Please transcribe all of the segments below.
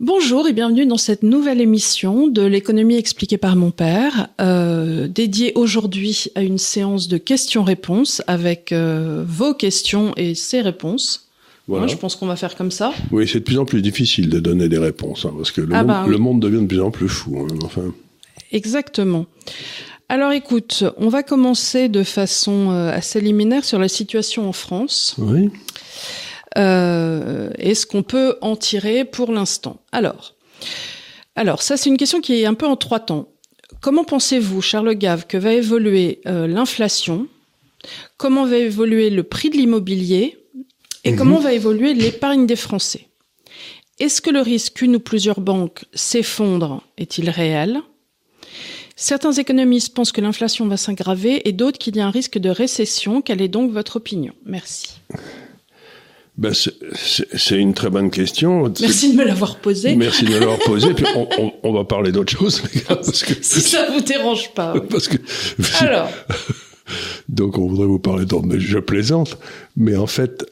Bonjour et bienvenue dans cette nouvelle émission de l'économie expliquée par mon père, euh, dédiée aujourd'hui à une séance de questions-réponses avec euh, vos questions et ses réponses. Voilà. Hein, je pense qu'on va faire comme ça. Oui, c'est de plus en plus difficile de donner des réponses, hein, parce que le, Ah monde, bah oui. le monde devient de plus en plus fou. hein, enfin, Exactement. Alors écoute, on va commencer de façon euh, assez liminaire sur la situation en France. oui. Euh, et ce qu'on peut en tirer pour l'instant? Alors, alors ça c'est une question qui est un peu en trois temps. Comment pensez-vous, Charles Gave, que va évoluer euh, l'inflation? Comment va évoluer le prix de l'immobilier? Et Mhm. comment va évoluer l'épargne des Français? Est-ce que le risque qu'une ou plusieurs banques s'effondrent est-il réel? Certains économistes pensent que l'inflation va s'aggraver et d'autres qu'il y a un risque de récession. Quelle est donc votre opinion? Merci. Ben, c'est- une très bonne question. Merci de me l'avoir posé. Merci de me l'avoir posé. Puis on, on- on va parler d'autre chose, les gars, parce que, Si ça vous dérange pas. oui. parce que Alors, donc on voudrait vous parler d'autre, mais je plaisante. Mais en fait,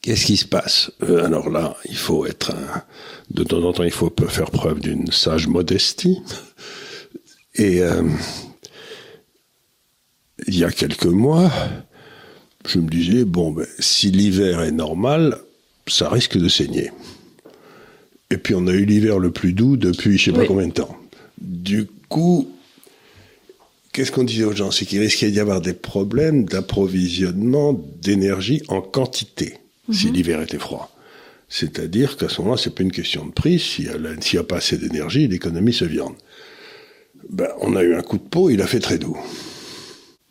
qu'est-ce qui se passe? Euh, Alors là, il faut être un- de temps en temps, il faut faire preuve d'une sage modestie. Et euh, il y a quelques mois, je me disais bon, ben, si l'hiver est normal, ça risque de saigner. Et puis on a eu l'hiver le plus doux depuis je sais pas combien de temps. Du coup, Qu'est-ce qu'on disait aux gens? C'est qu'il risquait d'y avoir des problèmes d'approvisionnement d'énergie en quantité si l'hiver était froid. C'est-à-dire qu'à ce moment-là, c'est pas une question de prix. S'il y a, la- s'il y a pas assez d'énergie, l'économie se viande. Ben, on a eu un coup de peau, il a fait très doux.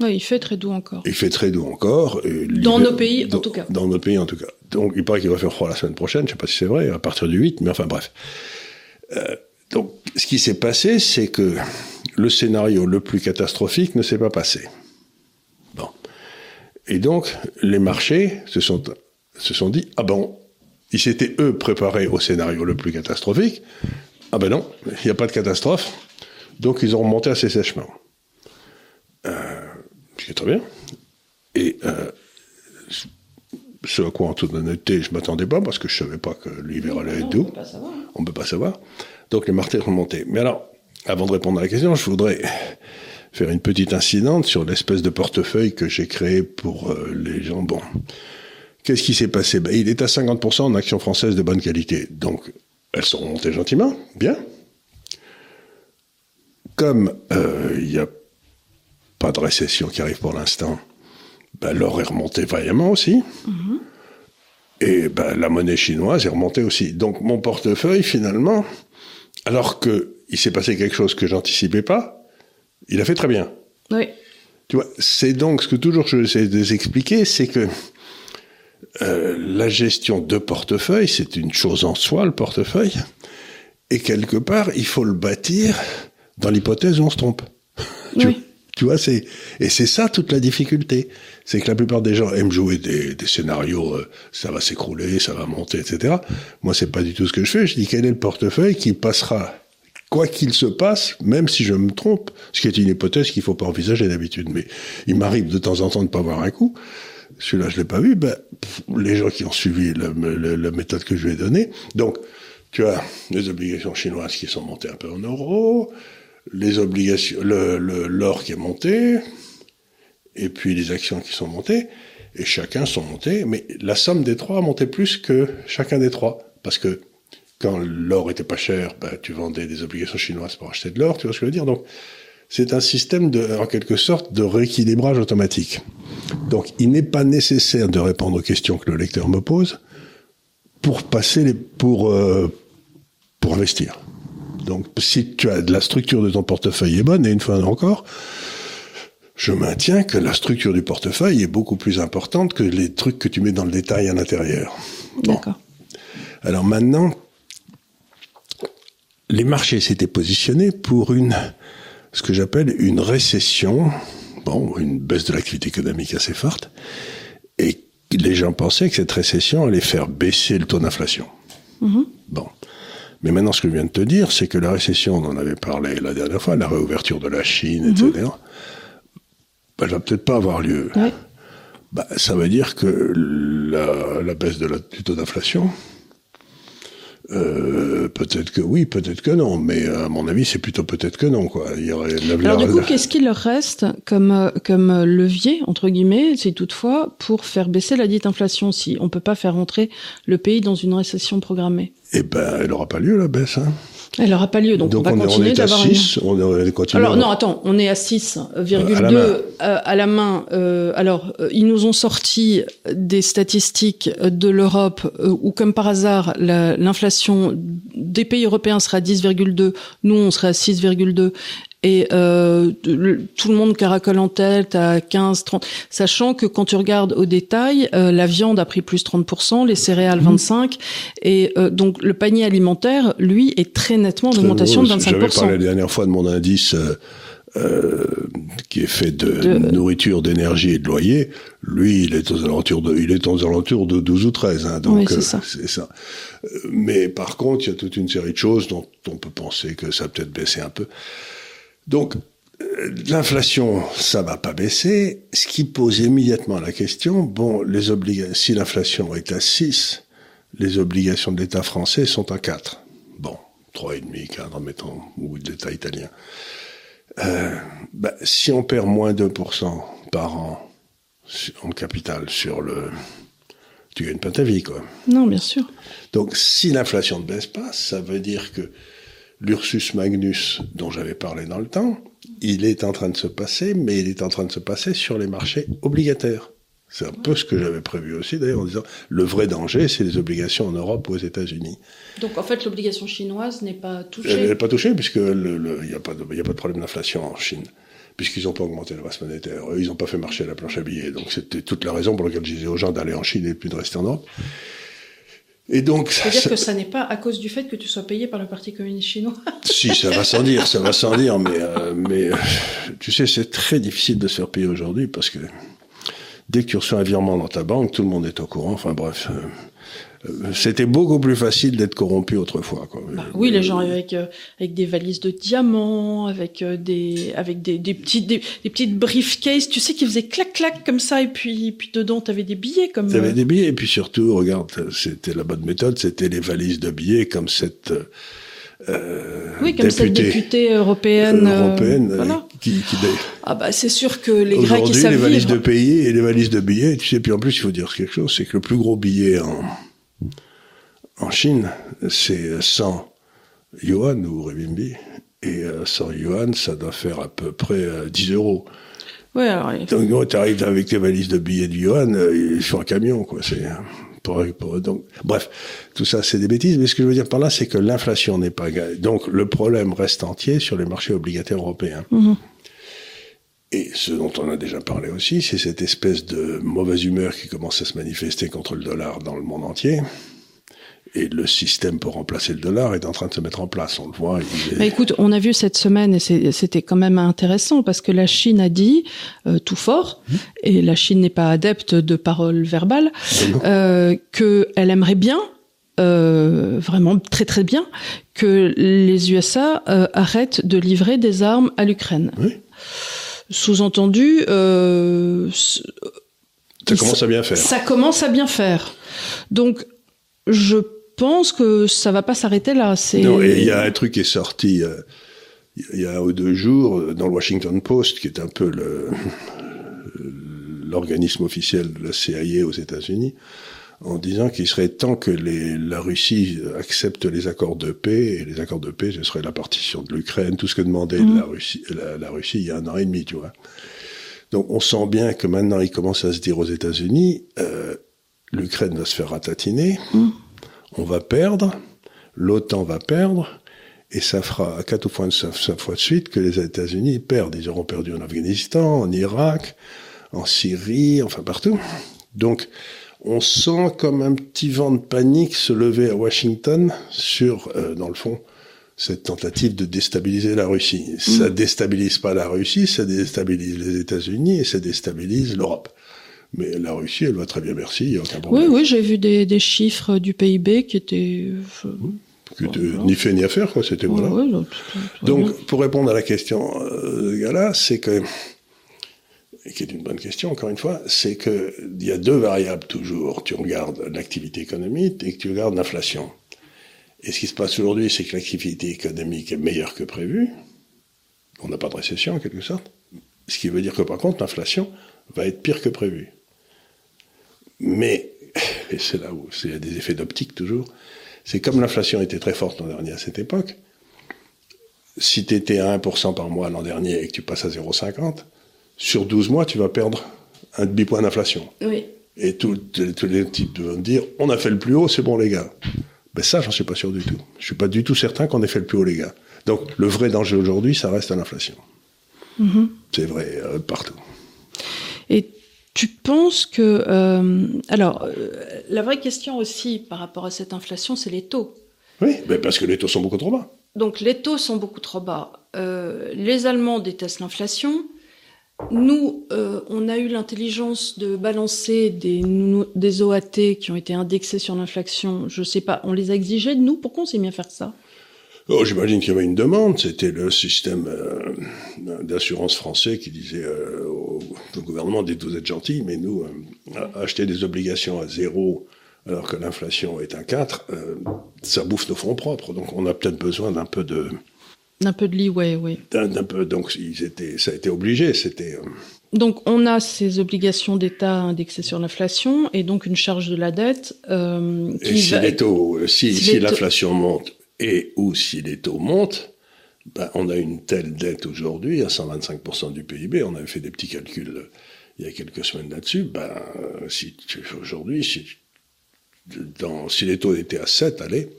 Oui, il fait très doux encore. Il fait très doux encore. et Dans nos pays, en tout cas. Dans nos pays, en tout cas. Donc, il paraît qu'il va faire froid la semaine prochaine. Je sais pas si c'est vrai, à partir du 8, mais enfin, bref. Euh, donc, ce qui s'est passé, c'est que le scénario le plus catastrophique ne s'est pas passé. Bon. Et donc, les marchés se sont, se sont dit, ah bon, ils s'étaient, eux, préparés au scénario le plus catastrophique. Ah ben non, il n'y a pas de catastrophe. Donc, ils ont remonté assez sèchement. Ce très bien. Et euh, ce à quoi, en toute honnêteté, je m'attendais pas, parce que je savais pas que l'hiver allait être doux. On ne peut pas savoir. Donc les martés remontaient. Mais alors, avant de répondre à la question, je voudrais faire une petite incidente sur l'espèce de portefeuille que j'ai créé pour euh, les gens. Bon, qu'est-ce qui s'est passé? Ben, Il est à 50% en actions françaises de bonne qualité. Donc, elles sont remontées gentiment, bien. Comme euh, il n'y a pas de récession qui arrive pour l'instant, ben, l'or est remonté vaillamment aussi. Et ben, la monnaie chinoise est remontée aussi. Donc mon portefeuille, finalement, alors que il s'est passé quelque chose que j'anticipais pas, il a fait très bien. Oui, Tu vois, c'est donc ce que toujours je essaie de expliquer, c'est que euh, la gestion de portefeuille, c'est une chose en soi, le portefeuille, et quelque part, il faut le bâtir dans l'hypothèse où on se trompe. Oui. Tu vois, c'est et c'est ça toute la difficulté, c'est que la plupart des gens aiment jouer des, scénarios, euh, ça va s'écrouler, ça va monter, etc. Moi, c'est pas du tout ce que je fais. Je dis quel est le portefeuille qui passera quoi qu'il se passe, même si je me trompe, ce qui est une hypothèse qu'il faut pas envisager d'habitude. Mais il m'arrive de temps en temps de pas voir un coup. Celui-là, je l'ai pas vu. Ben, les gens qui ont suivi la méthode que je lui ai donnée. Donc, tu as les obligations chinoises qui sont montées un peu en euros, les obligations, le, le- l'or qui est monté, et puis les actions qui sont montées, et chacun sont montés, mais la somme des trois monté plus que chacun des trois, parce que quand l'or était pas cher, ben, tu vendais des obligations chinoises pour acheter de l'or, tu vois ce que je veux dire Donc, c'est un système de, en quelque sorte, de rééquilibrage automatique. Donc, il n'est pas nécessaire de répondre aux questions que le lecteur me pose pour passer les, pour, euh, pour investir. Donc, si tu as de la structure de ton portefeuille est bonne, et une fois encore, je maintiens que la structure du portefeuille est beaucoup plus importante que les trucs que tu mets dans le détail à l'intérieur. Bon. D'accord. Alors maintenant, les marchés s'étaient positionnés pour une, ce que j'appelle une récession, bon, une baisse de l'activité économique assez forte, et les gens pensaient que cette récession allait faire baisser le taux d'inflation. Bon. Mais maintenant, ce que je viens de te dire, c'est que la récession, on en avait parlé la dernière fois, la réouverture de la Chine, etc., ben, elle va peut-être pas avoir lieu. Bah, ça veut dire que la, la baisse de la, du taux d'inflation Euh, peut-être que oui, peut-être que non, mais à mon avis, c'est plutôt peut-être que non, quoi. Il y aurait Alors du coup, qu'est-ce qu'il leur reste comme comme levier entre guillemets, c'est toutefois pour faire baisser la dite inflation si on peut pas faire entrer le pays dans une récession programmée? Eh ben, elle n'aura pas lieu la baisse. Hein. Elle n'aura pas lieu, donc, on va continuer d'avoir une... on Alors non, attends, on est à 6,2 à, euh, à, la main. Euh, alors, euh, ils nous ont sorti des statistiques de l'Europe où, comme par hasard, l'inflation des pays européens sera à 10,2, nous on serait à 6,2, et euh, tout le monde caracole en tête à 15, 30, sachant que quand tu regardes au détail, euh, la viande a pris plus 30%, les céréales 25%, mmh. et euh, donc le panier alimentaire, lui, est très nettement en augmentation de 25%. J'avais parlé la dernière fois de mon indice euh, qui est fait de, nourriture, d'énergie et de loyer, lui, il est aux alentours de, il est aux alentours de 12 ou 13, hein, donc c'est ça. ça. Mais par contre, il y a toute une série de choses dont on peut penser que ça peut-être baisser un peu. Donc, euh, l'inflation, ça va pas baisser. Ce qui pose immédiatement la question, bon, les obligations, si l'inflation est à 6, les obligations de l'État français sont à 4. Bon, 3,5, 4 en mettant, ou de l'État italien. Euh, bah, si on perd moins 2% par an en capital sur le... Tu gagnes pas ta vie, quoi. Non, bien sûr. Donc, si l'inflation ne baisse pas, ça veut dire que l'Ursus Magnus dont j'avais parlé dans le temps, il est en train de se passer, mais il est en train de se passer sur les marchés obligataires. C'est un peu ce que j'avais prévu aussi, d'ailleurs, en disant le vrai danger, c'est les obligations en Europe ou aux États-Unis. Donc, en fait, l'obligation chinoise n'est pas touchée Elle n'est pas touchée, puisque il n'y a, pas de, a pas de problème d'inflation en Chine, puisqu'ils n'ont pas augmenté la masse monétaire. Eux, ils n'ont pas fait marcher la planche à billets. Donc, c'était toute la raison pour laquelle je disais aux gens d'aller en Chine et plus de rester en Europe. Et donc, c'est-à-dire que ça n'est pas à cause du fait que tu sois payé par le Parti communiste chinois. si, ça va sans dire, ça va sans dire, mais euh, mais euh, tu sais, c'est très difficile de se faire payer aujourd'hui parce que dès que tu reçois un virement dans ta banque, tout le monde est au courant. Enfin bref, euh, euh, c'était beaucoup plus facile d'être corrompu autrefois. Quoi. Bah, oui, les gens avec euh, avec des valises de diamants, avec euh, des avec des, des petites des, petites briefcases, tu sais, qui faisaient clac clac comme ça, et puis puis dedans t'avais des billets comme. T'avais des billets, et puis surtout, regarde, c'était la bonne méthode, c'était les valises de billets comme cette. Euh, oui, comme cette députée européenne. européenne voilà. qui, qui, ah bah c'est sûr que les Grecs ils savent les valises de pays et les valises de billets, tu sais, puis en plus il faut dire quelque chose, c'est que le plus gros billet en en Chine, c'est 100 yuan ou renminbi. Et 100 euh, yuan, ça doit faire à peu près 10 euh, euros. Ouais, alors, Donc, tu arrives avec tes valises de billets de yuan, euh, sur un camion, quoi. C'est, donc, bref, tout ça, c'est des bêtises. Mais ce que je veux dire par là, c'est que l'inflation n'est pas Donc, le problème reste entier sur les marchés obligataires européens. Mm-hmm. Et ce dont on a déjà parlé aussi, c'est cette espèce de mauvaise humeur qui commence à se manifester contre le dollar dans le monde entier et le système pour remplacer le dollar est en train de se mettre en place. On le voit. Bah, écoute, on a vu cette semaine et c'était quand même intéressant parce que la Chine a dit euh, tout fort mmh. et la Chine n'est pas adepte de paroles verbales euh, qu'elle aimerait bien. Euh, vraiment très très bien que les USA euh, arrêtent de livrer des armes à l'Ukraine. Oui. Sous-entendu, euh, ça commence à bien faire. Ça commence à bien faire. Donc, je pense que ça va pas s'arrêter là. Non, il y a un truc qui est sorti euh, il y a un ou deux jours euh, dans le Washington Post, qui est un peu le l'organisme officiel de la CIA aux États-Unis, en disant qu'il serait temps que les, la Russie accepte les accords de paix, et les accords de paix, ce serait la partition de l'Ukraine, tout ce que demandait mmh. la, Russie, la, Russie il y a un an et demi, tu vois. Donc on sent bien que maintenant il commence à se dire aux États-Unis, euh, l'Ukraine va se faire ratatiner. Mmh on va perdre, l'OTAN va perdre, et ça fera à quatre fois, cinq fois de suite que les États-Unis perdent. Ils auront perdu en Afghanistan, en Irak, en Syrie, enfin partout. Donc, on sent comme un petit vent de panique se lever à Washington sur, euh, dans le fond, cette tentative de déstabiliser la Russie. Ça mm. déstabilise pas la Russie, ça déstabilise les États-Unis et ça déstabilise l'Europe. Mais la Russie, elle va très bien, merci, il n'y a aucun problème. Oui, oui, j'ai vu des, des, chiffres du PIB qui étaient... Euh, ni fait ni à faire, quoi, c'était voilà. Donc, pour répondre à la question euh, de Gala, c'est que, qui est une bonne question, encore une fois, c'est que il y a deux variables toujours. Tu regardes l'activité économique et que tu regardes l'inflation. Et ce qui se passe aujourd'hui, c'est que l'activité économique est meilleure que prévu. On n'a pas de récession, en quelque sorte. Ce qui veut dire que, par contre, l'inflation va être pire que prévu. Mais, et c'est là où c'est des effets d'optique toujours, c'est comme l'inflation était très forte l'an dernier à cette époque, si tu étais à 1% par mois l'an dernier et que tu passes à 0,50, sur 12 mois, tu vas perdre un demi-point d'inflation. Oui. Et tous les types vont dire, on a fait le plus haut, c'est bon les gars. Ben ça, j'en suis pas sûr du tout. Je suis pas du tout certain qu'on ait fait le plus haut les gars. Donc le vrai danger aujourd'hui, ça reste l'inflation. Mm-hmm. C'est vrai euh, partout. Et tu penses que... Euh, alors, euh, la vraie question aussi par rapport à cette inflation, c'est les taux. Oui, ben parce que les taux sont beaucoup trop bas. Donc les taux sont beaucoup trop bas. les Allemands détestent l'inflation. Nous, euh, on a eu l'intelligence de balancer des, des OAT qui ont été indexés sur l'inflation. Je sais pas, on les a exigés de nous? Pourquoi on s'est mis à faire ça? Oh, J'imagine qu'il y avait une demande. C'était le système euh, d'assurance français qui disait euh, au, gouvernement dites vous êtes gentil, mais nous, acheter des obligations à zéro alors que l'inflation est à 4, ça bouffe nos fonds propres. Donc on a peut-être besoin d'un peu de un peu de leeway, oui. Peu, donc ils étaient, ça a été obligé, c'était. Euh, donc on a ces obligations d'État indexées sur l'inflation et donc une charge de la dette. Euh, qui et si les taux, euh, si, si, l'inflation monte et ou si les taux montent, ben, on a une telle dette aujourd'hui à 125% du PIB. On avait fait des petits calculs il y a quelques semaines là-dessus. Ben, si aujourd'hui, si, si les taux étaient à 7, allez,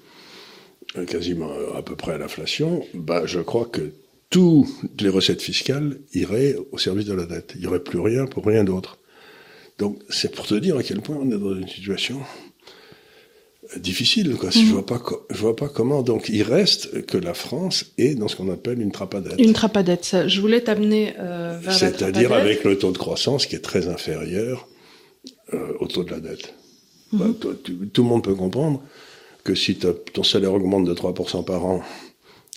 quasiment à peu près à l'inflation, bah, je crois que toutes les recettes fiscales iraient au service de la dette. Il n'y aurait plus rien pour rien d'autre. Donc, c'est pour te dire à quel point on est dans une situation difficile. Quoi. Je vois pas, je vois pas comment. Donc, il reste que la France est dans ce qu'on appelle une trapadette. Une trapadette. Je voulais t'amener euh, vers C'est-à-dire avec le taux de croissance qui est très inférieur euh, au taux de la dette. Bah, mhm. tout le monde peut comprendre que si ton salaire augmente de 3% par an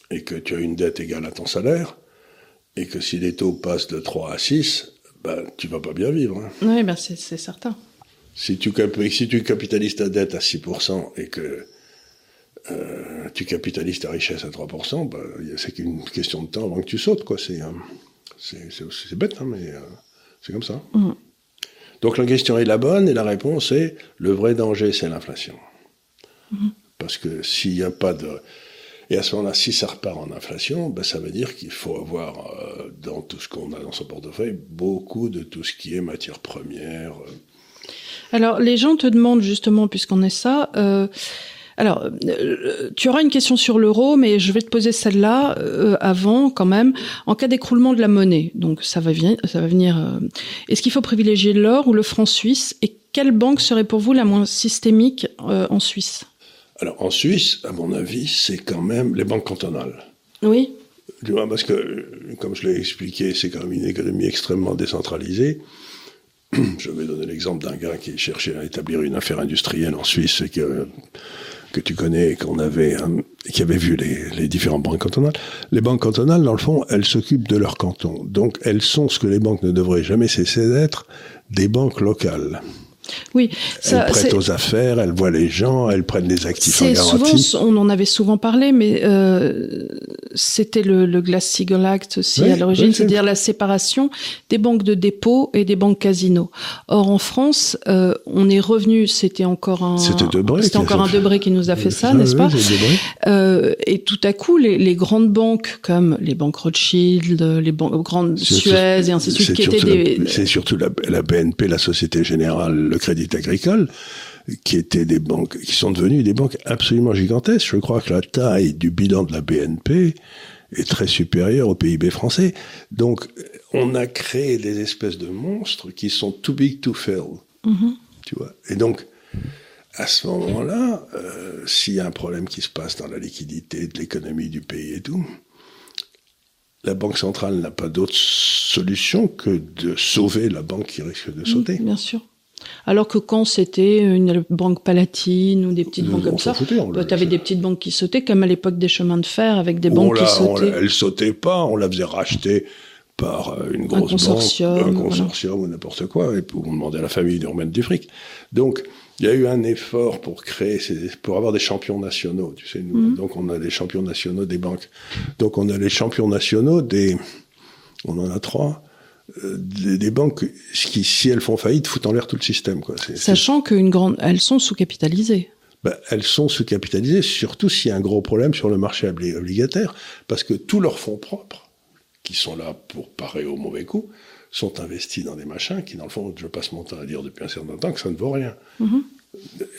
et que tu as une dette égale à ton salaire, et que si les taux passent de 3 à 6, ben, tu vas pas bien vivre. Hein. Oui, ben c'est certain. Si tu, si tu capitalises ta dette à 6% et que euh, tu capitalises ta richesse à 3%, ben, c'est qu'une question de temps avant que tu sautes. quoi. C'est euh, bête, hein, mais euh, c'est comme ça. Mm. Donc la question est la bonne et la réponse est le vrai danger, c'est l'inflation. Parce que s'il n'y a pas de... Et à ce moment-là, si ça repart en inflation, ben ça veut dire qu'il faut avoir euh, dans tout ce qu'on a dans son portefeuille beaucoup de tout ce qui est matière première. Euh. Alors, les gens te demandent justement, puisqu'on est ça, euh, alors, tu auras une question sur l'euro, mais je vais te poser celle-là avant quand même. En cas d'écroulement de la monnaie, donc ça va, venir, ça va venir. Est-ce qu'il faut privilégier l'or ou le franc suisse? Et quelle banque serait pour vous la moins systémique en Suisse? Alors en Suisse, à mon avis, c'est quand même les banques cantonales. Oui. Tu vois, parce que, comme je l'ai expliqué, c'est quand même une économie extrêmement décentralisée. Je vais donner l'exemple d'un gars qui cherchait à établir une affaire industrielle en Suisse et que, tu connais, qu'on avait, hein, qui avait vu les, les différentes banques cantonales. Les banques cantonales, dans le fond, elles s'occupent de leur canton. Donc, elles sont ce que les banques ne devraient jamais cesser d'être, des banques locales. Oui, ça, elles prêtent aux affaires, elles voient les gens, elles prennent des actifs en garantie. Souvent, on en avait souvent parlé, mais euh, c'était le, le Glass-Steagall Act aussi à l'origine, c'est-à-dire la séparation des banques de dépôt et des banques casino. Or, en France, euh, on est revenu, c'était encore un, c'était encore un Debré qui nous a fait ça, n'est-ce pas euh, Et tout à coup, les, les, grandes banques comme les banques Rothschild, les banques grandes Suez et ainsi de suite, qui étaient des, c'est surtout la, la BNP, la Société Générale le Crédit Agricole, qui étaient des banques, qui sont devenues des banques absolument gigantesques. Je crois que la taille du bilan de la BNP est très supérieure au PIB français. Donc, on a créé des espèces de monstres qui sont too big to fail. Mm-hmm. Tu vois. Et donc, à ce moment-là, euh, s'il y a un problème qui se passe dans la liquidité de l'économie du pays et tout, la Banque centrale n'a pas d'autre solution que de sauver la banque qui risque de sauter. bien sûr. Alors que quand c'était une banque palatine ou des petites banques comme ça, bah, tu avais des petites banques qui sautaient, comme à l'époque des chemins de fer avec des banques qui sautaient. Elle sautait pas, on la faisait racheter par euh, une grosse consortium, banque, un consortium ou n'importe quoi, et on demandait à la famille de remettre du fric. Donc, il y a eu un effort pour créer, pour avoir des champions nationaux. Tu sais, nous, donc on a des champions nationaux des banques. Donc on a les champions nationaux des, on en a trois, des, des, banques qui, si elles font faillite, foutent en l'air tout le système. Quoi. Sachant qu'une grande, elles sont sous-capitalisées. Ben, elles sont sous-capitalisées, surtout s'il y a un gros problème sur le marché obligataire, parce que tous leurs fonds propres, qui sont là pour parer au mauvais coup, sont investis dans des machins qui, dans le fond, je passe mon temps à dire depuis un certain temps que ça ne vaut rien. Mm-hmm.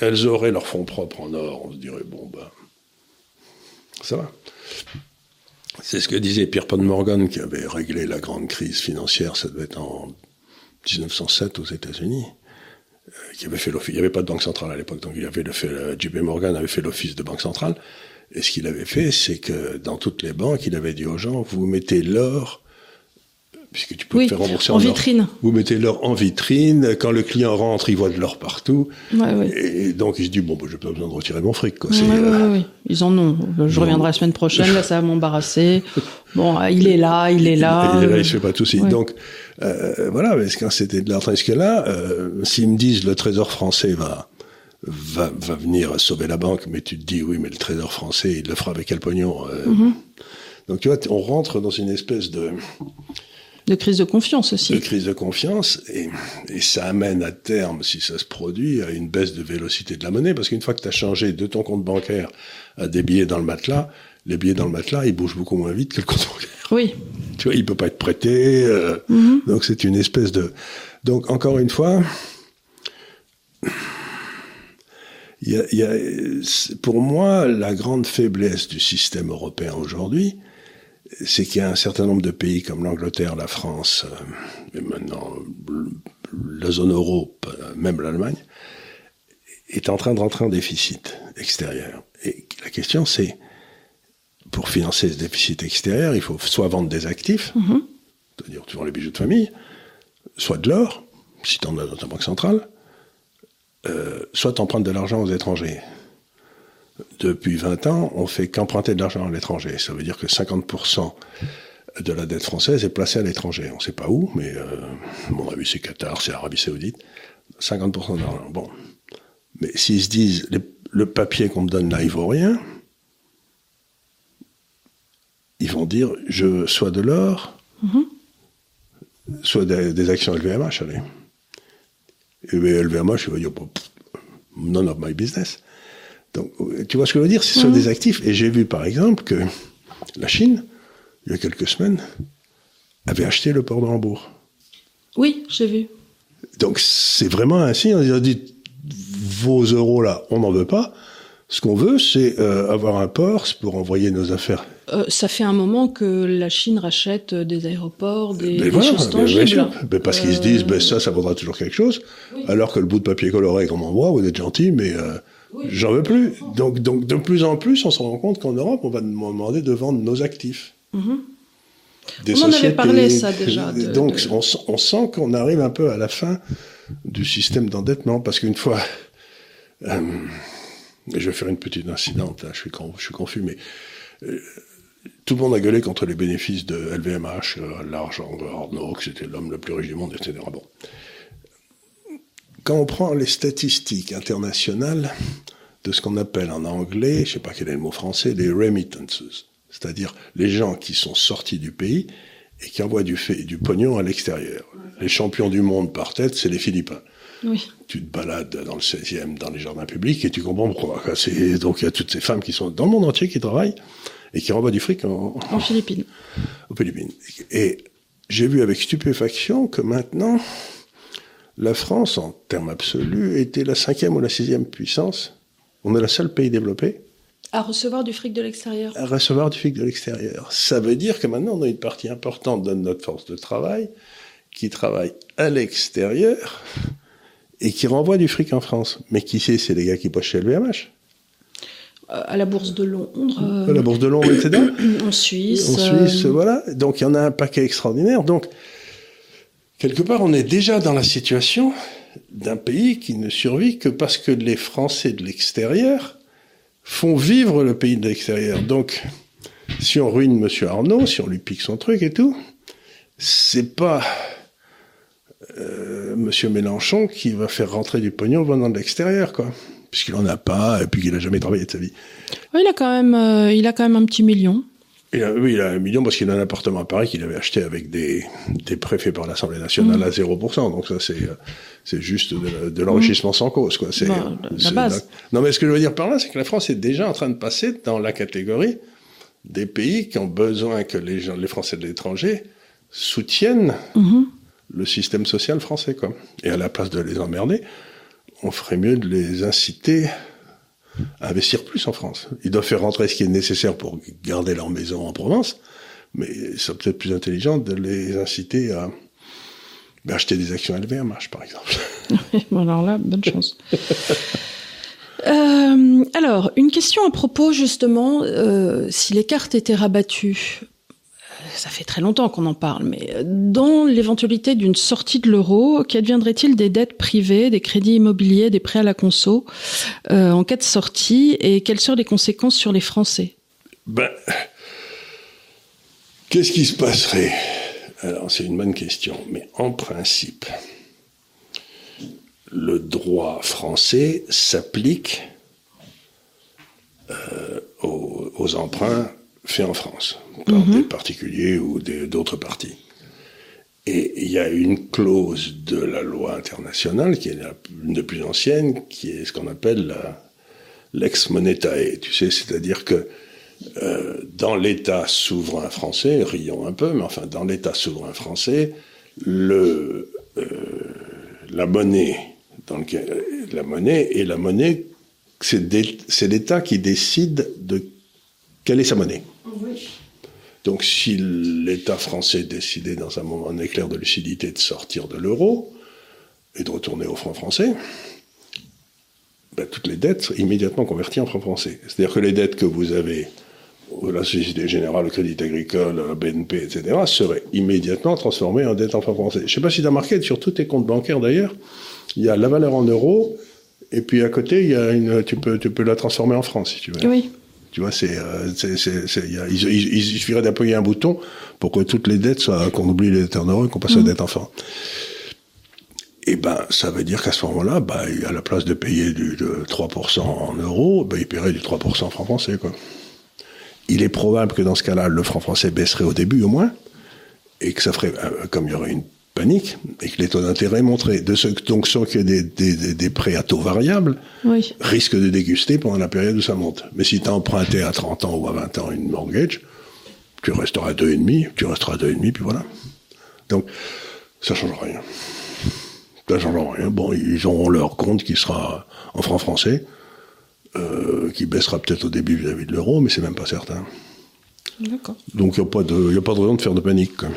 Elles auraient leurs fonds propres en or, on se dirait, bon, ben, ça va. C'est ce que disait Pierre Pan Morgan qui avait réglé la grande crise financière, ça devait être en 1907 aux États-Unis. Euh, qui avait fait l'office. Il n'y avait pas de banque centrale à l'époque, donc il avait le fait, euh, JP Morgan avait fait l'office de banque centrale. Et ce qu'il avait fait, c'est que dans toutes les banques, il avait dit aux gens, vous mettez l'or puisque tu peux te faire rembourser en, vitrine. Vous mettez l'or en vitrine. Quand le client rentre, il voit de l'or partout. Ouais, ouais. Et donc il se dit bon, bah, j'ai pas besoin de retirer mon fric. Quoi. Ouais, euh... oui, Ils en ont. Je reviendrai la semaine prochaine. Là, ça va m'embarrasser. Bon, il est là, il est là. Il est là, il se fait pas de soucis. Donc euh, voilà, que quand c'était de l'argent, que là, euh, s'ils me disent le Trésor français va va, va venir sauver la banque, mais tu te dis oui, mais le Trésor français, il le fera avec quel pognon mm -hmm. Donc tu vois, on rentre dans une espèce de de crise de confiance aussi. De crise de confiance, et, et, ça amène à terme, si ça se produit, à une baisse de vélocité de la monnaie, parce qu'une fois que tu as changé de ton compte bancaire à des billets dans le matelas, les billets dans le matelas, ils bougent beaucoup moins vite que le compte bancaire. Oui. Tu vois, il peut pas être prêté, euh, mm -hmm. donc c'est une espèce de... Donc, encore une fois, il y a, il y a, pour moi, la grande faiblesse du système européen aujourd'hui, c'est qu'il y a un certain nombre de pays comme l'Angleterre, la France, euh, et maintenant la zone euro, même l'Allemagne, est en train de rentrer en déficit extérieur. Et la question c'est, pour financer ce déficit extérieur, il faut soit vendre des actifs, mm -hmm. c'est-à-dire tu vends les bijoux de famille, soit de l'or, si tu en as dans ta banque centrale, euh, soit t'empruntes de l'argent aux étrangers depuis 20 ans, on fait qu'emprunter de l'argent à l'étranger. Ça veut dire que 50% de la dette française est placée à l'étranger. On ne sait pas où, mais euh, mon avis c'est Qatar, c'est Arabie Saoudite. 50% de l'argent. Bon. Mais s'ils se disent, les, le papier qu'on me donne là, il vaut rien, ils vont dire, je soit de l'or, mm -hmm. soit des, des, actions LVMH, allez. Et LVMH, il va dire, none of my business. Donc, tu vois ce que je veux dire C'est sur mmh. des actifs. Et j'ai vu, par exemple, que la Chine, il y a quelques semaines, avait acheté le port de Hambourg. Oui, j'ai vu. Donc, c'est vraiment ainsi. On a dit, vos euros là, on n'en veut pas. Ce qu'on veut, c'est euh, avoir un port pour envoyer nos affaires. Euh, ça fait un moment que la Chine rachète des aéroports, des, des voilà, choses tangibles. Mais parce qu'ils se disent, ben ça, ça vaudra toujours quelque chose. Oui. Alors que le bout de papier coloré qu'on m'envoie, vous êtes gentil, mais euh. J'en veux plus. Donc, donc, de plus en plus, on se rend compte qu'en Europe, on va nous demander de vendre nos actifs. Mm -hmm. Des on sociétés. en avait parlé, ça, déjà. De, donc, de... On, on, sent qu'on arrive un peu à la fin du système d'endettement, parce qu'une fois... Euh, je vais faire une petite incidente, je suis, je suis confus, mais euh, tout le monde a gueulé contre les bénéfices de LVMH, euh, l'argent de Arnaud, que c'était l'homme le plus riche du monde, etc. Bon. Quand on prend les statistiques internationales de ce qu'on appelle en anglais, je sais pas quel est le mot français, les remittances, c'est-à-dire les gens qui sont sortis du pays et qui envoient du, fait, du pognon à l'extérieur. Les champions du monde par tête, c'est les Philippins. Oui. Tu te balades dans le 16e, dans les jardins publics, et tu comprends pourquoi. Donc il y a toutes ces femmes qui sont dans le monde entier qui travaillent et qui renvoient du fric en, en Philippines. Aux Philippines. Et j'ai vu avec stupéfaction que maintenant, la France, en termes absolus, était la cinquième ou la sixième puissance. On est le seul pays développé. À recevoir du fric de l'extérieur. À recevoir du fric de l'extérieur. Ça veut dire que maintenant, on a une partie importante de notre force de travail qui travaille à l'extérieur et qui renvoie du fric en France. Mais qui c'est? C'est les gars qui bossent chez LVMH. Euh, à la bourse de Londres. Euh, à la bourse de Londres, etc. en Suisse. En Suisse, euh... voilà. Donc il y en a un paquet extraordinaire. Donc, quelque part, on est déjà dans la situation d'un pays qui ne survit que parce que les Français de l'extérieur font vivre le pays de l'extérieur. Donc, si on ruine Monsieur Arnaud, si on lui pique son truc et tout, c'est pas euh, Monsieur Mélenchon qui va faire rentrer du pognon venant de l'extérieur, quoi, puisqu'il en a pas et puis qu'il a jamais travaillé de sa vie. Il a quand même, euh, il a quand même un petit million. Il a, oui, il a un million parce qu'il a un appartement à Paris qu'il avait acheté avec des, des préfets par l'Assemblée nationale à 0%. Donc ça, c'est, c'est juste de, de l'enrichissement sans cause, quoi. C'est, Bah, la base. Non, mais ce que je veux dire par là, c'est que la France est déjà en train de passer dans la catégorie des pays qui ont besoin que les gens, les Français de l'étranger soutiennent Mhm. le système social français, quoi. Et à la place de les emmerder, on ferait mieux de les inciter à investir plus en France. Ils doivent faire rentrer ce qui est nécessaire pour garder leur maison en Provence, mais c'est peut-être plus intelligent de les inciter à ben, acheter des actions LVMH, par exemple. Bon, alors là, bonne chance. Euh, alors, une question à propos justement, euh, si les cartes étaient rabattues, ça fait très longtemps qu'on en parle, mais euh, dans l'éventualité d'une sortie de l'euro, qu'adviendrait-il des dettes privées, des crédits immobiliers, des prêts à la conso euh, en cas de sortie et quelles seraient les conséquences sur les Français? Ben, qu'est-ce qui se passerait? Alors, c'est une bonne question, mais en principe, le droit français s'applique euh, aux, aux emprunts faits en France par des particuliers ou d'autres parties. Et il y a une clause de la loi internationale qui est la, une des plus anciennes, qui est ce qu'on appelle l'ex monetae, tu sais, c'est-à-dire que euh, dans l'État souverain français, rions un peu, mais enfin dans l'État souverain français, le, euh, la monnaie, dans lequel, la monnaie et la monnaie, c'est l'État qui décide de quelle est sa monnaie. Donc si l'État français décidait dans un moment un éclair de lucidité de sortir de l'euro et de retourner au franc français, ben, toutes les dettes sont immédiatement converties en francs français. C'est-à-dire que les dettes que vous avez au- la Société Générale, le Crédit Agricole, la BNP, etc., seraient immédiatement transformées en dettes en francs français. Je ne sais pas si tu as remarqué, sur tous tes comptes bancaires d'ailleurs, il y a la valeur en euros, et puis à côté, il y a une, tu, peux, tu peux la transformer en francs si tu veux. Oui. Tu vois, c'est, euh, il, suffirait d'appuyer un bouton pour que toutes les dettes soient, qu'on oublie les dettes en euros et qu'on passe aux dettes en francs. Et ben, ça veut dire qu'à ce moment-là, bah, à la place de payer du, de 3% en euros, ben, il paierait du 3% en francs français, quoi. Il est probable que dans ce cas-là, le franc français baisserait au début, au moins, et que ça ferait, euh, comme il y aurait une panique, et que les taux d'intérêt monteraient. De ce, donc, ceux qui ont des, des, des, prêts à taux variables, Oui. risque de déguster pendant la période où ça monte. Mais si tu as emprunté à 30 ans ou à 20 ans une mortgage, tu resteras à 2,5, tu resteras à 2,5, puis voilà. Donc, ça change rien. Ça change rien. Bon, ils auront leur compte qui sera en franc français, euh, qui baissera peut-être au début vis-à-vis de l'euro, mais c'est même pas certain. D'accord. Donc, il n'y a, pas de- y a pas de raison de faire de panique. quoi.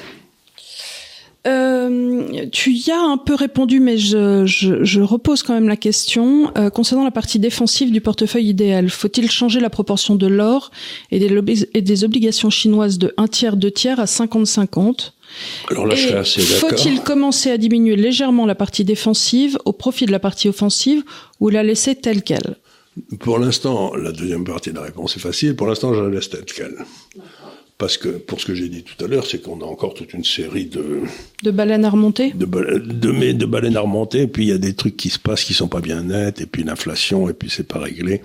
Tu y as un peu répondu, mais je, je, je repose quand même la question. Euh, concernant la partie défensive du portefeuille idéal, faut-il changer la proportion de l'or et des, lobby- et des obligations chinoises de 1 tiers, 2 tiers à 50-50 Alors là, je serais assez d'accord. faut-il commencer à diminuer légèrement la partie défensive au profit de la partie offensive ou la laisser telle qu'elle? Pour l'instant, la deuxième partie de la réponse est facile. Pour l'instant, je la laisse telle qu'elle. Parce que, pour ce que j'ai dit tout à l'heure, c'est qu'on a encore toute une série de, De baleine à remonter de, ba- de, mais de baleines à remonter, puis il y a des trucs qui se passent qui sont pas bien nets, et puis l'inflation, et puis c'est pas réglé,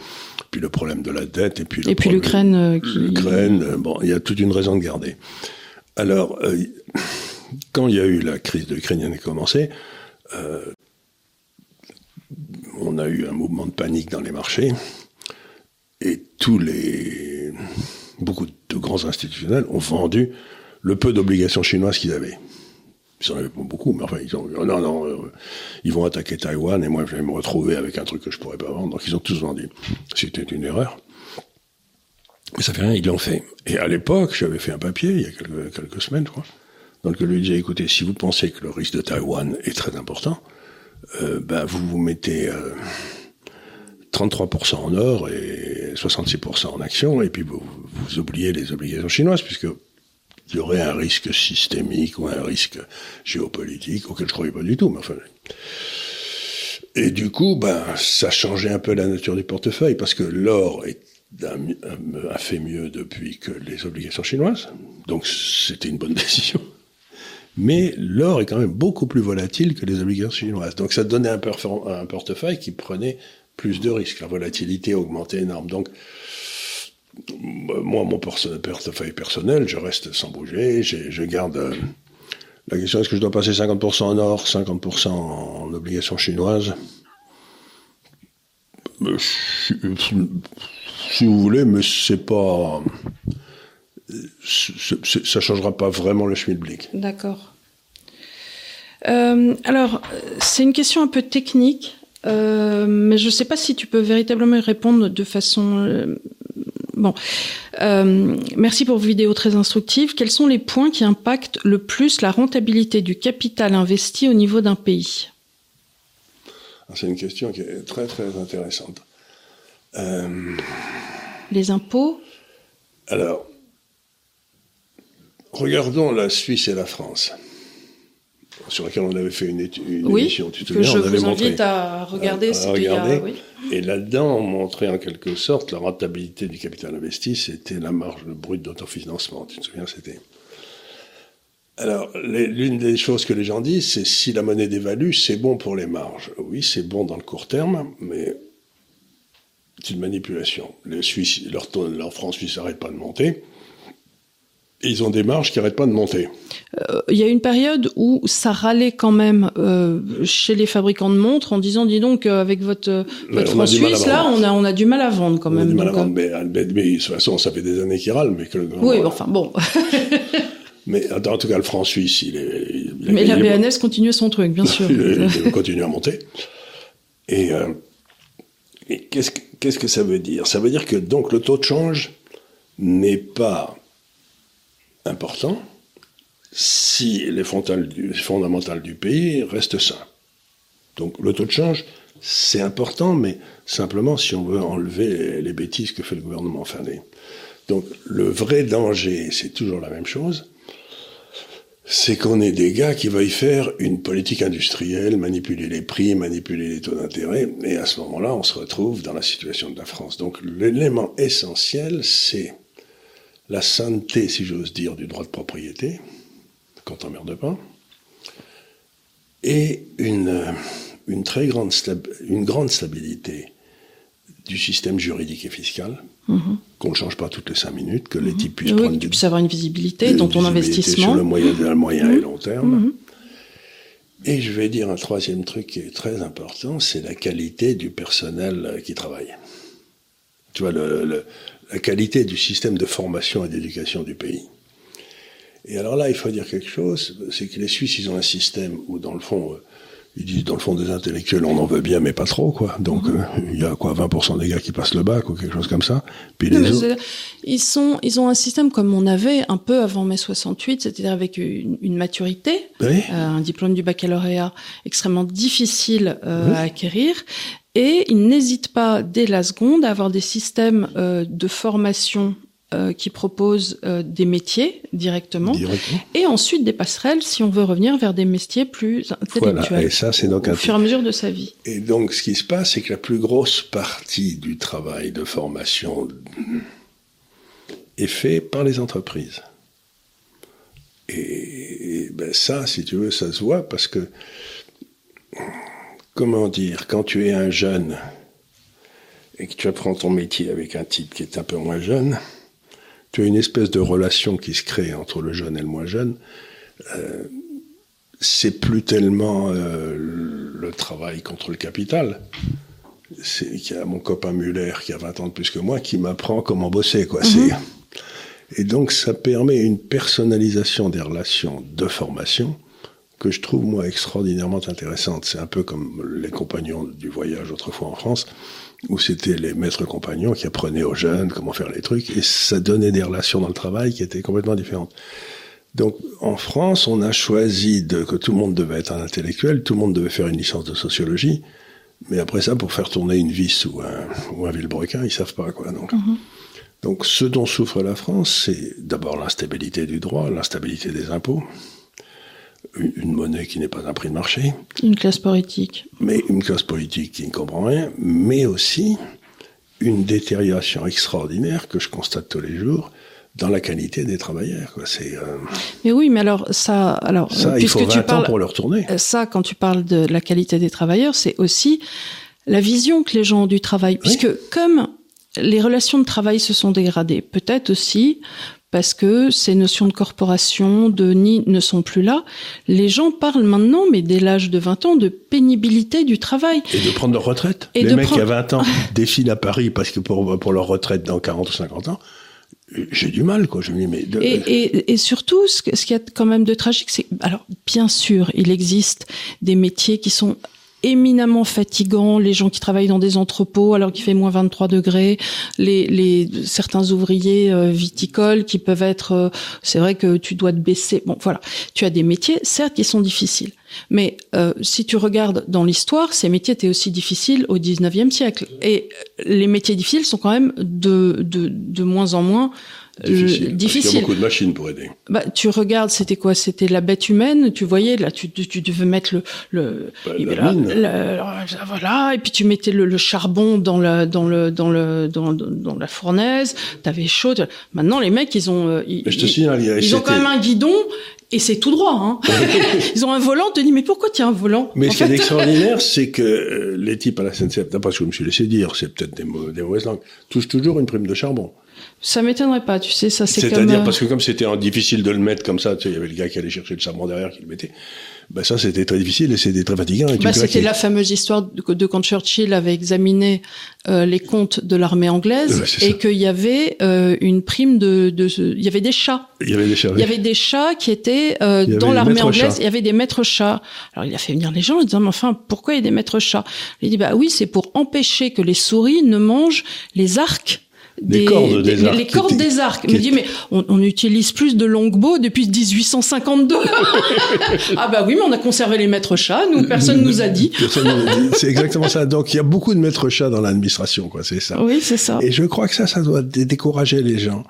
puis le problème de la dette, et puis le Et puis l'Ukraine euh, qui... l'Ukraine, euh, bon, il y a toute une raison de garder. Alors, euh, quand il y a eu la crise de l'Ukraine qui a commencé, euh, on a eu un mouvement de panique dans les marchés, et tous les beaucoup de grands institutionnels ont vendu le peu d'obligations chinoises qu'ils avaient. Ils en avaient pas beaucoup, mais enfin, ils ont, non, non, euh, ils vont attaquer Taïwan et moi, je vais me retrouver avec un truc que je pourrais pas vendre. Donc, ils ont tous vendu. C'était une erreur. Mais ça fait rien, ils l'ont fait. Et à l'époque, j'avais fait un papier, il y a quelques, semaines, je crois, dans lequel je disais, écoutez, si vous pensez que le risque de Taïwan est très important, ben, vous vous mettez euh, 33% en or et 66% en actions, et puis vous, oubliez les obligations chinoises, puisque il y aurait un risque systémique ou un risque géopolitique auquel je croyais pas du tout, mais enfin. Et du coup, ben, ça changeait un peu la nature du portefeuille, parce que l'or a, fait mieux depuis que les obligations chinoises. Donc c'était une bonne décision. Mais l'or est quand même beaucoup plus volatile que les obligations chinoises. Donc ça donnait un portefeuille qui prenait plus de risques. La volatilité augmentait énorme. Donc moi, mon portefeuille personnel, je reste sans bouger. Je garde. Euh, la question est-ce que je dois passer 50% en or, 50% en obligations chinoises? Si vous voulez, mais c'est pas. Ça changera pas vraiment le schmilblick. D'accord. Euh, alors, c'est une question un peu technique, euh, mais je ne sais pas si tu peux véritablement y répondre de façon. Euh, bon, merci pour vos vidéos très instructives. Quels sont les points qui impactent le plus la rentabilité du capital investi au niveau d'un pays? Ah, C'est une question qui est très très intéressante. Les impôts? Alors, regardons la Suisse et la France sur laquelle on avait fait une, une oui, émission. Tu te que je vous invite à regarder. Et là-dedans, on montrait en quelque sorte la rentabilité du capital investi, c'était la marge brute d'autofinancement. Tu te souviens, c'était. Alors, l'une des choses que les gens disent, c'est si la monnaie dévalue, c'est bon pour les marges. Oui, c'est bon dans le court terme, mais c'est une manipulation. Les Suisses, leur, leur franc suisse n'arrête pas de monter ils ont des marges qui n'arrêtent pas de monter. Euh, il y a une période où ça râlait quand même euh, chez les fabricants de montres en disant, dis donc, euh, avec votre, votre franc suisse, là, on a, on a du mal à vendre quand même. A du mal à vendre, mais, de toute façon, ça fait des années qu'ils râlent. Mais que le, oui, enfin bon. mais en tout cas, le franc suisse, il est... mais la BNS continue son truc, bien sûr. il, continue à monter. Et, et qu'est-ce, que, qu'est-ce que ça veut dire? Ça veut dire que donc le taux de change n'est pas important si les fondamentales du pays restent sains. Donc le taux de change, c'est important, mais simplement si on veut enlever les bêtises que fait le gouvernement fin d'année. Donc le vrai danger, c'est toujours la même chose, c'est qu'on ait des gars qui veuillent faire une politique industrielle, manipuler les prix, manipuler les taux d'intérêt, et à ce moment-là, on se retrouve dans la situation de la France. Donc l'élément essentiel, c'est la sainteté, si j'ose dire, du droit de propriété, quand on meurt de pas, et une, une très grande, une grande stabilité du système juridique et fiscal, mhm. qu'on ne change pas toutes les cinq minutes, que les mhm. types puissent oui, prendre... Tu avoir une visibilité dans ton investissement. Sur le moyen, moyen et mhm. long terme. Et je vais dire un troisième truc qui est très important, c'est la qualité du personnel qui travaille. Tu vois, le, la qualité du système de formation et d'éducation du pays. Et alors là, il faut dire quelque chose, c'est que les Suisses, ils ont un système où, dans le fond, euh, ils disent, dans le fond, des intellectuels, on en veut bien, mais pas trop, quoi. Donc, mhm. euh, il y a quoi, 20% des gars qui passent le bac ou quelque chose comme ça. Puis les autres... Ils sont, ils ont un système comme on avait un peu avant mai 68, c'est-à-dire avec une, maturité, euh, un diplôme du baccalauréat extrêmement difficile à acquérir, et ils n'hésitent pas, dès la seconde, à avoir des systèmes euh, de formation euh, qui proposent euh, des métiers directement, et ensuite des passerelles si on veut revenir vers des métiers plus intellectuels. Voilà, et ça, c'est donc au, fur et à mesure de sa vie. Et donc, ce qui se passe, c'est que la plus grosse partie du travail de formation est fait par les entreprises. Et, ben ça, si tu veux, ça se voit parce que comment dire, quand tu es un jeune et que tu apprends ton métier avec un type qui est un peu moins jeune, tu as une espèce de relation qui se crée entre le jeune et le moins jeune. Euh, c'est plus tellement euh, le travail contre le capital. C'est qu'il y a mon copain Muller qui a 20 ans de plus que moi qui m'apprend comment bosser, quoi. Mhm. Et donc ça permet une personnalisation des relations de formation que je trouve moi extraordinairement intéressante. C'est un peu comme les compagnons du voyage autrefois en France, où c'était les maîtres compagnons qui apprenaient aux jeunes comment faire les trucs, et ça donnait des relations dans le travail qui étaient complètement différentes. Donc en France, on a choisi de, que tout le monde devait être un intellectuel, tout le monde devait faire une licence de sociologie, mais après ça, pour faire tourner une vis ou un, ou un vilebrequin, ils savent pas quoi. Donc, mm-hmm. donc ce dont souffre la France, c'est d'abord l'instabilité du droit, l'instabilité des impôts, une monnaie qui n'est pas un prix de marché. Une classe politique. Mais une classe politique qui ne comprend rien, mais aussi une détérioration extraordinaire que je constate tous les jours dans la qualité des travailleurs. Quoi. C'est, euh, Mais oui, mais alors ça, alors ça, il faut 20 tu ans parles, pour le retourner. ça, quand tu parles de la qualité des travailleurs, c'est aussi la vision que les gens ont du travail, puisque comme les relations de travail se sont dégradées, peut-être aussi parce que ces notions de corporation, de nid ne sont plus là. Les gens parlent maintenant, mais dès l'âge de 20 ans, de pénibilité du travail. Et de prendre leur retraite. Et les mecs prendre- à 20 ans défilent à Paris parce que pour, pour leur retraite dans 40 ou 50 ans, j'ai du mal, quoi. Je me dis, mais de- Et, et, et surtout, ce qu'il y a quand même de tragique, c'est alors bien sûr, il existe des métiers qui sont éminemment fatigants, les gens qui travaillent dans des entrepôts alors qu'il fait moins 23 degrés, les, les certains ouvriers euh, viticoles qui peuvent être, euh, c'est vrai que tu dois te baisser. Bon, voilà, tu as des métiers certes qui sont difficiles, mais euh, si tu regardes dans l'histoire, ces métiers étaient aussi difficiles au 19e siècle, et euh, les métiers difficiles sont quand même de de, de moins en moins euh, difficile. Qu'il y a beaucoup de machines pour aider. Bah, tu regardes, c'était quoi? C'était la bête humaine. Tu voyais là, tu, tu, tu devais mettre le, le Bah, il la la- voilà, et puis tu mettais le, le charbon dans la dans le dans le dans, dans la fournaise. T'avais chaud. Maintenant, les mecs, ils ont euh, ils, je te signale, il ont quand même un guidon et c'est tout droit. Hein. ils ont un volant. Tu te dis mais pourquoi tu as un volant Mais ce qui est extraordinaire, c'est que euh, les types à la SNCF, d'après ce que je me suis laissé dire, c'est peut-être des, des mauvaises langues, touchent toujours une prime de charbon. Ça m'étonnerait pas. Tu sais, ça c'est. C'est-à-dire euh, parce que comme c'était difficile de le mettre comme ça, tu sais, il y avait le gars qui allait chercher le charbon derrière qui le mettait. Ben ça, c'était très difficile et c'était très fatigant. Claquais. c'était la fameuse histoire de, de quand Churchill avait examiné euh, les comptes de l'armée anglaise Ouais, c'est ça. et qu'il y avait euh, une prime de, de, il y avait des chats. Il y avait des Il charrettes. y avait des chats qui étaient euh, Il dans l'armée anglaise. chats. Il y avait des maîtres chats. Alors il a fait venir les gens en disant mais enfin pourquoi il y a des maîtres chats? Il dit bah oui c'est pour empêcher que les souris ne mangent les arcs. Les cordes des arcs les cordes des arcs. Il me dit mais on, on utilise plus de longbow depuis 1852. ah bah oui mais on a conservé les maîtres chats. Nous personne nous a dit. C'est exactement ça. Donc il y a beaucoup de maîtres chats dans l'administration, quoi. C'est ça. Oui c'est ça. Et je crois que ça, ça doit dé- décourager les gens.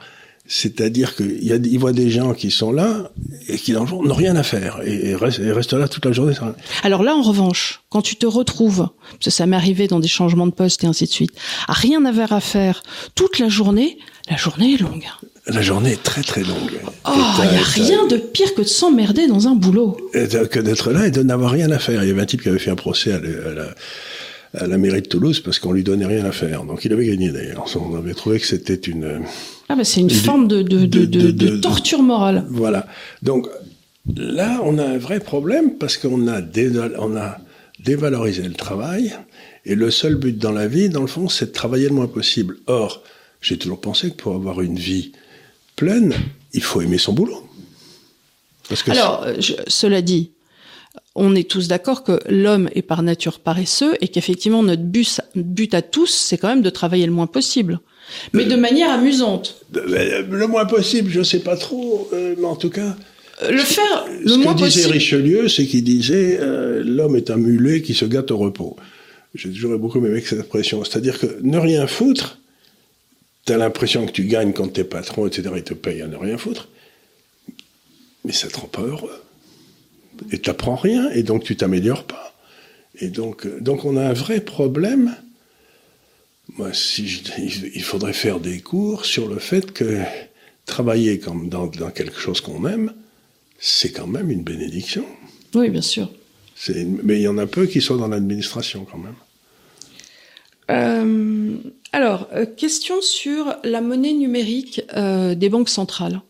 C'est-à-dire qu'ils voient des gens qui sont là et qui, dans le fond, n'ont rien à faire et, restent, et restent là toute la journée. Alors là, en revanche, quand tu te retrouves, parce que ça m'est arrivé dans des changements de poste et ainsi de suite, à rien avoir à faire toute la journée, la journée est longue. La journée est très très longue. Oh, il n'y a rien de pire que de s'emmerder dans un boulot. que d'être là et de n'avoir rien à faire. Il y avait un type qui avait fait un procès à, la- à la, à la mairie de Toulouse parce qu'on lui donnait rien à faire. Donc il avait gagné d'ailleurs. On avait trouvé que c'était une... Ah bah c'est une forme de, torture morale. Voilà. Donc là, on a un vrai problème parce qu'on a, on a dévalorisé le travail et le seul but dans la vie, dans le fond, c'est de travailler le moins possible. Or, j'ai toujours pensé que pour avoir une vie pleine, il faut aimer son boulot. Parce que Alors, euh, je- cela dit, on est tous d'accord que l'homme est par nature paresseux et qu'effectivement notre but, but à tous, c'est quand même de travailler le moins possible. Mais de manière amusante. Euh, Le moins possible, je sais pas trop, euh, mais en tout cas, Euh, Le faire le ce moins que disait possible. Richelieu, c'est qu'il disait euh, l'homme est un mulet qui se gâte au repos. J'ai toujours beaucoup aimé cette expression, c'est-à-dire que ne rien foutre, t'as l'impression que tu gagnes quand t'es patron, etc. Ils te payent à ne rien foutre, mais ça te rend pas heureux. Et t'apprends rien, et donc tu t'améliores pas. Et donc, donc on a un vrai problème. Moi, si je, il- faudrait faire des cours sur le fait que travailler comme dans, dans quelque chose qu'on aime, c'est quand même une bénédiction. Oui, bien sûr. Mais il y en a peu qui sont dans l'administration quand même. Euh, alors, euh, question sur la monnaie numérique euh, des banques centrales.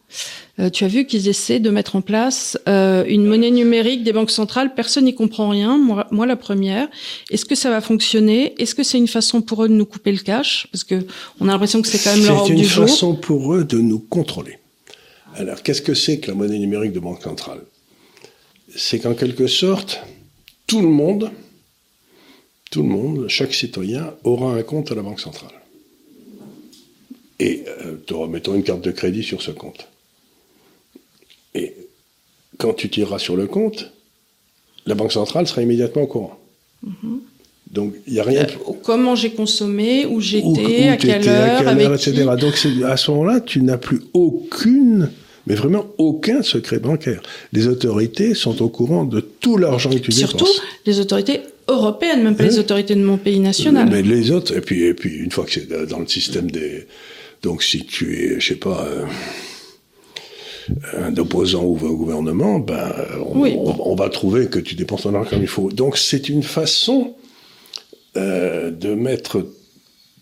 Euh, tu as vu qu'ils essaient de mettre en place euh, une monnaie numérique des banques centrales. Personne n'y comprend rien. Moi, moi la première. Est-ce que ça va fonctionner? Est-ce que c'est une façon pour eux de nous couper le cash? Parce que on a l'impression que c'est quand même leur C'est ordre une du jour. façon pour eux de nous contrôler. Alors, qu'est-ce que c'est que la monnaie numérique de banque centrale? C'est qu'en quelque sorte, tout le monde, tout le monde, chaque citoyen aura un compte à la banque centrale. Et euh, tu auras, mettons, une carte de crédit sur ce compte. Et quand tu tireras sur le compte, la banque centrale sera immédiatement au courant. Donc, il n'y a rien Euh, comment j'ai consommé, où j'étais, où à quelle heure, avec qui. etc. Donc à ce moment-là, tu n'as plus aucune, mais vraiment aucun secret bancaire. Les autorités sont au courant de tout l'argent que tu Surtout dépenses. les autorités européennes, même pas Hein les autorités de mon pays national. Mais les autres, et puis, et puis une fois que c'est dans le système des... Donc si tu es, je sais pas, euh, un opposant au gouvernement, ben, on, on, va trouver que tu dépenses ton argent comme il faut. Donc c'est une façon euh, de mettre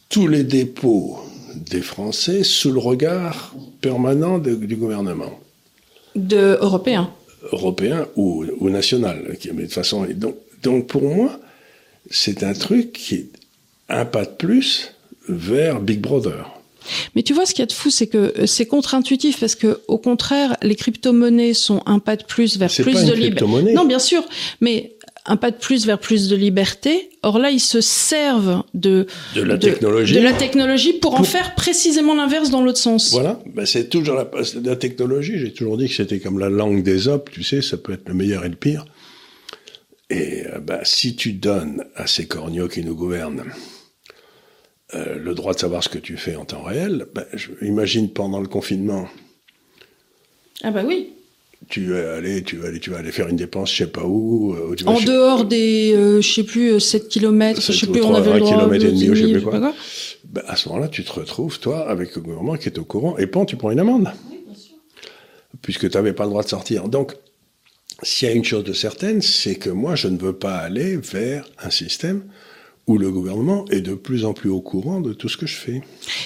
tous les dépôts des Français sous le regard permanent du gouvernement. De européen. Européen ou, ou national. Mais de façon, donc, donc pour moi, c'est un truc qui est un pas de plus vers Big Brother. Mais tu vois, ce qu'il y a de fou, c'est que euh, c'est contre-intuitif parce que, au contraire, les crypto-monnaies sont un pas de plus vers plus pas de liberté. Non, bien sûr, mais un pas de plus vers plus de liberté. Or là, ils se servent de de la technologie, de la technologie pour, en faire précisément l'inverse dans l'autre sens. Voilà, ben, c'est toujours la, la technologie. J'ai toujours dit que c'était comme la langue des hommes. Tu sais, ça peut être le meilleur et le pire. Et ben, si tu donnes à ces corneaux qui nous gouvernent euh, le droit de savoir ce que tu fais en temps réel, ben, je, imagine pendant le confinement. Ah bah oui. Tu vas aller, tu vas aller, tu vas aller faire une dépense, je sais pas où. Euh, en dehors des, euh, je sais plus, 7 km, je sais plus, on avait le droit. km et demi, je sais plus quoi. quoi. Ben, à ce moment-là, tu te retrouves, toi, avec le gouvernement qui est au courant, et pan, tu prends une amende. Oui, bien sûr. Puisque tu n'avais pas le droit de sortir. Donc, s'il y a une chose de certaine, c'est que moi, je ne veux pas aller vers un système où le gouvernement est de plus en plus au courant de tout ce que je fais.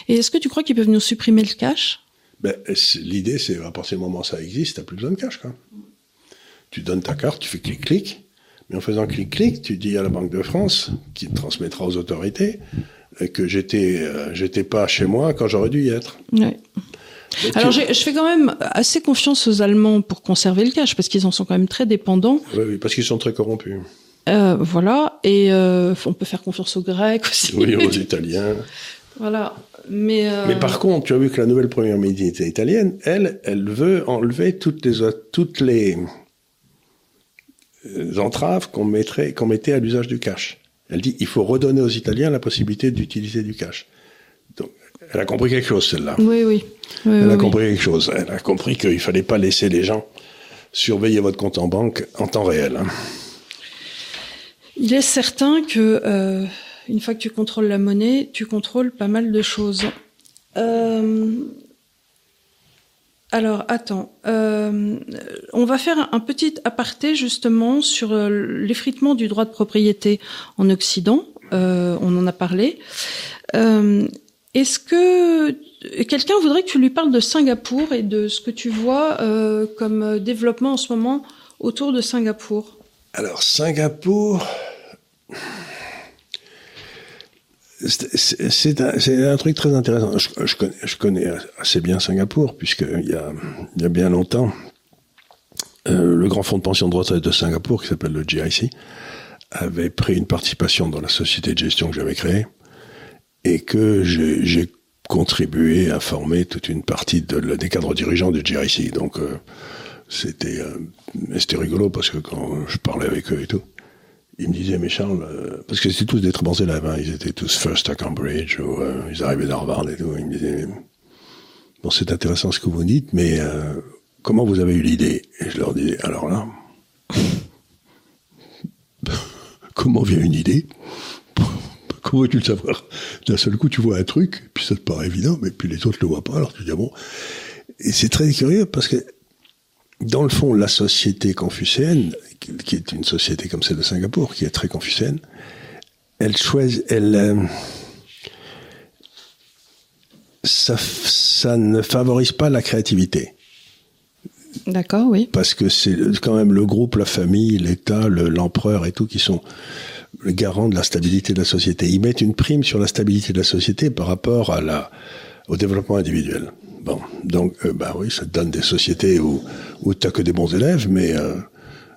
Et est-ce que tu crois qu'ils peuvent nous supprimer le cash? Ben, L'idée, c'est à partir du moment où ça existe, tu n'as plus besoin de cash. Quoi. Tu donnes ta carte, tu fais clic-clic, mais en faisant clic-clic, tu dis à la Banque de France, qui te transmettra aux autorités, que j'étais euh, j'étais pas chez moi quand j'aurais dû y être. Ouais. Alors je fais quand même assez confiance aux Allemands pour conserver le cash, parce qu'ils en sont quand même très dépendants. Oui, oui parce qu'ils sont très corrompus. Euh, voilà, et euh, on peut faire confiance aux Grecs aussi. Oui, aux Italiens. voilà, mais. Euh... Mais par contre, tu as vu que la nouvelle première ministre italienne, elle, elle veut enlever toutes les toutes les entraves qu'on mettrait qu'on mettait à l'usage du cash. Elle dit il faut redonner aux Italiens la possibilité d'utiliser du cash. Donc, elle a compris quelque chose celle-là. Oui, oui. oui elle oui, a compris quelque chose. Elle a compris qu'il fallait pas laisser les gens surveiller votre compte en banque en temps réel. Hein. Il est certain que euh, une fois que tu contrôles la monnaie, tu contrôles pas mal de choses. Euh, alors, attends. Euh, on va faire un petit aparté justement sur l'effritement du droit de propriété en Occident. On en a parlé. Est-ce que quelqu'un voudrait que tu lui parles de Singapour et de ce que tu vois comme développement en ce moment autour de Singapour? Alors, Singapour, c'est un, truc très intéressant. Je, connais, assez bien Singapour, puisqu'il y a, il y a bien longtemps, euh, le grand fonds de pension de retraite de Singapour, qui s'appelle le GIC, avait pris une participation dans la société de gestion que j'avais créée, et que j'ai contribué à former toute une partie de, des cadres dirigeants du GIC. Donc, euh, c'était euh, c'était rigolo parce que quand je parlais avec eux et tout, ils me disaient mais Charles, euh, parce que c'était tous des très bons élèves, hein, ils étaient tous first à Cambridge ou euh, ils arrivaient d'Harvard et tout, ils me disaient bon c'est intéressant ce que vous dites, mais euh, comment vous avez eu l'idée? Et je leur disais alors là, comment vient une idée? Comment veux-tu le savoir? D'un seul coup, tu vois un truc, puis ça te paraît évident, mais puis les autres le voient pas, alors tu dis ah bon? Et c'est très curieux parce que dans le fond, la société confucéenne, qui est une société comme celle de Singapour, qui est très confucéenne, elle choisit, elle, euh, ça, ça ne favorise pas la créativité. D'accord, oui. Parce que c'est quand même le groupe, la famille, l'État, l'empereur et tout qui sont le garant de la stabilité de la société. Ils mettent une prime sur la stabilité de la société par rapport à la, au développement individuel. Donc, euh, bah oui, ça donne des sociétés où, où t'as que des bons élèves, mais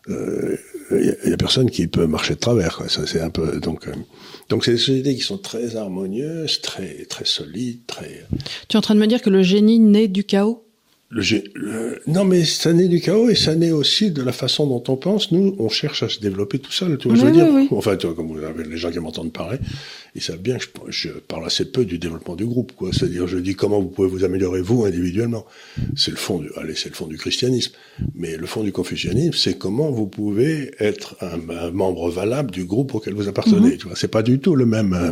il euh, euh, y, a personne qui peut marcher de travers. Ça, c'est un peu donc. Euh, donc, c'est des sociétés qui sont très harmonieuses, très très solides, très. Tu es en train de me dire que le génie naît du chaos? Le, non, mais ça naît du chaos et ça naît aussi de la façon dont on pense. Nous, on cherche à se développer tout seul. Tu vois, je veux dire. Enfin, tu vois, comme vous avez les gens qui m'entendent parler, ils savent bien que je, je, parle assez peu du développement du groupe. quoi. C'est-à-dire, je dis comment vous pouvez vous améliorer vous individuellement. C'est le fond du, allez, c'est le fond du christianisme. Mais le fond du confucianisme, c'est comment vous pouvez être un, un, membre valable du groupe auquel vous appartenez. Mm-hmm. Tu vois, c'est pas du tout le même. Euh...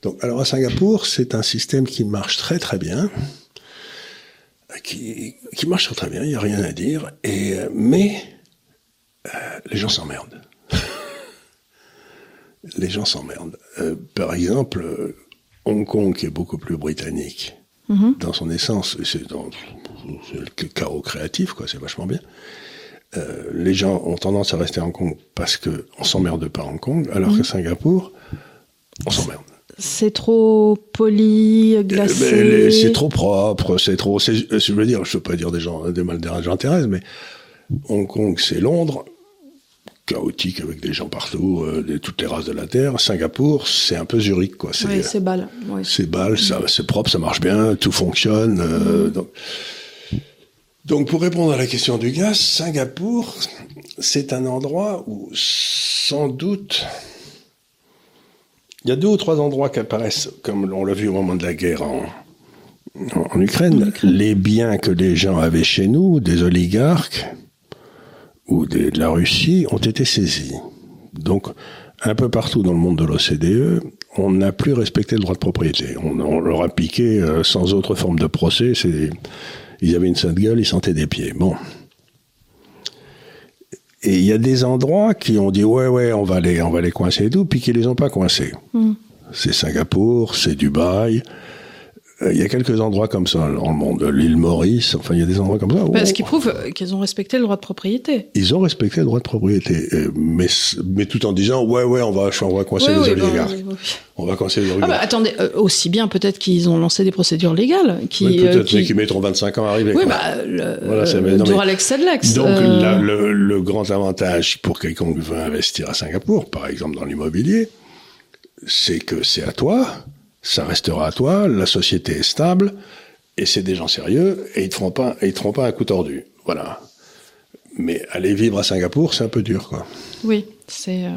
Donc, alors à Singapour, c'est un système qui marche très très bien qui, qui marche très bien, il n'y a rien à dire, et, mais les gens s'emmerdent. les gens s'emmerdent. par exemple, Hong Kong, qui est beaucoup plus britannique, mhm. dans son essence, c'est le chaos créatif, quoi, c'est vachement bien. Euh, les gens ont tendance à rester à Hong Kong parce que on s'emmerde pas à Hong Kong, alors que mhm. Singapour, on s'emmerde. C'est trop poli, glacé. C'est trop propre, c'est trop. Je veux dire, je veux pas dire des gens, des mal des gens mais Hong Kong, c'est Londres, chaotique avec des gens partout, euh, de toutes les races de la terre. Singapour, c'est un peu Zurich, quoi. C'est c'est balle. C'est balle, ça, c'est propre, ça marche bien, tout fonctionne. Euh, donc, donc, pour répondre à la question du gaz, Singapour, c'est un endroit où, sans doute, il y a deux ou trois endroits qui apparaissent, comme on l'a vu au moment de la guerre en, en, Ukraine, les biens que les gens avaient chez nous, des oligarques, ou de la Russie ont été saisis. Donc, un peu partout dans le monde de l'OCDE, on n'a plus respecté le droit de propriété. On, leur a piqué euh, sans autre forme de procès. ils avaient une sainte gueule, ils sentaient des pieds. Bon. Et il y a des endroits qui ont dit ouais ouais on va les on va les coincer et tout, puis qui les ont pas coincés. Hmm. C'est Singapour, c'est Dubaï, il y a quelques endroits comme ça dans le monde, l'île Maurice, enfin il y a des endroits comme ça. Bah, ce qui prouve qu'ils ont respecté le droit de propriété. Ils ont respecté le droit de propriété, euh, mais, mais tout en disant ouais ouais on va, on va coincer les bah, oligarques. on va coincer les oligarques. Ah bah, attendez, euh, aussi bien peut-être qu'ils ont lancé des procédures légales. Qui, peut-être qui... qu'ils mettront 25 ans à arriver. Oui, bah, le, voilà, c'est, Alex Sedlex. Donc le, le grand avantage pour quelqu'un qui veut investir à Singapour, par exemple dans l'immobilier, c'est que c'est à toi ça restera à toi, la société est stable, et c'est des gens sérieux, et ils te feront pas, et ils te feront pas un coup tordu. Voilà. Mais aller vivre à Singapour, c'est un peu dur, quoi. Oui, c'est. Euh...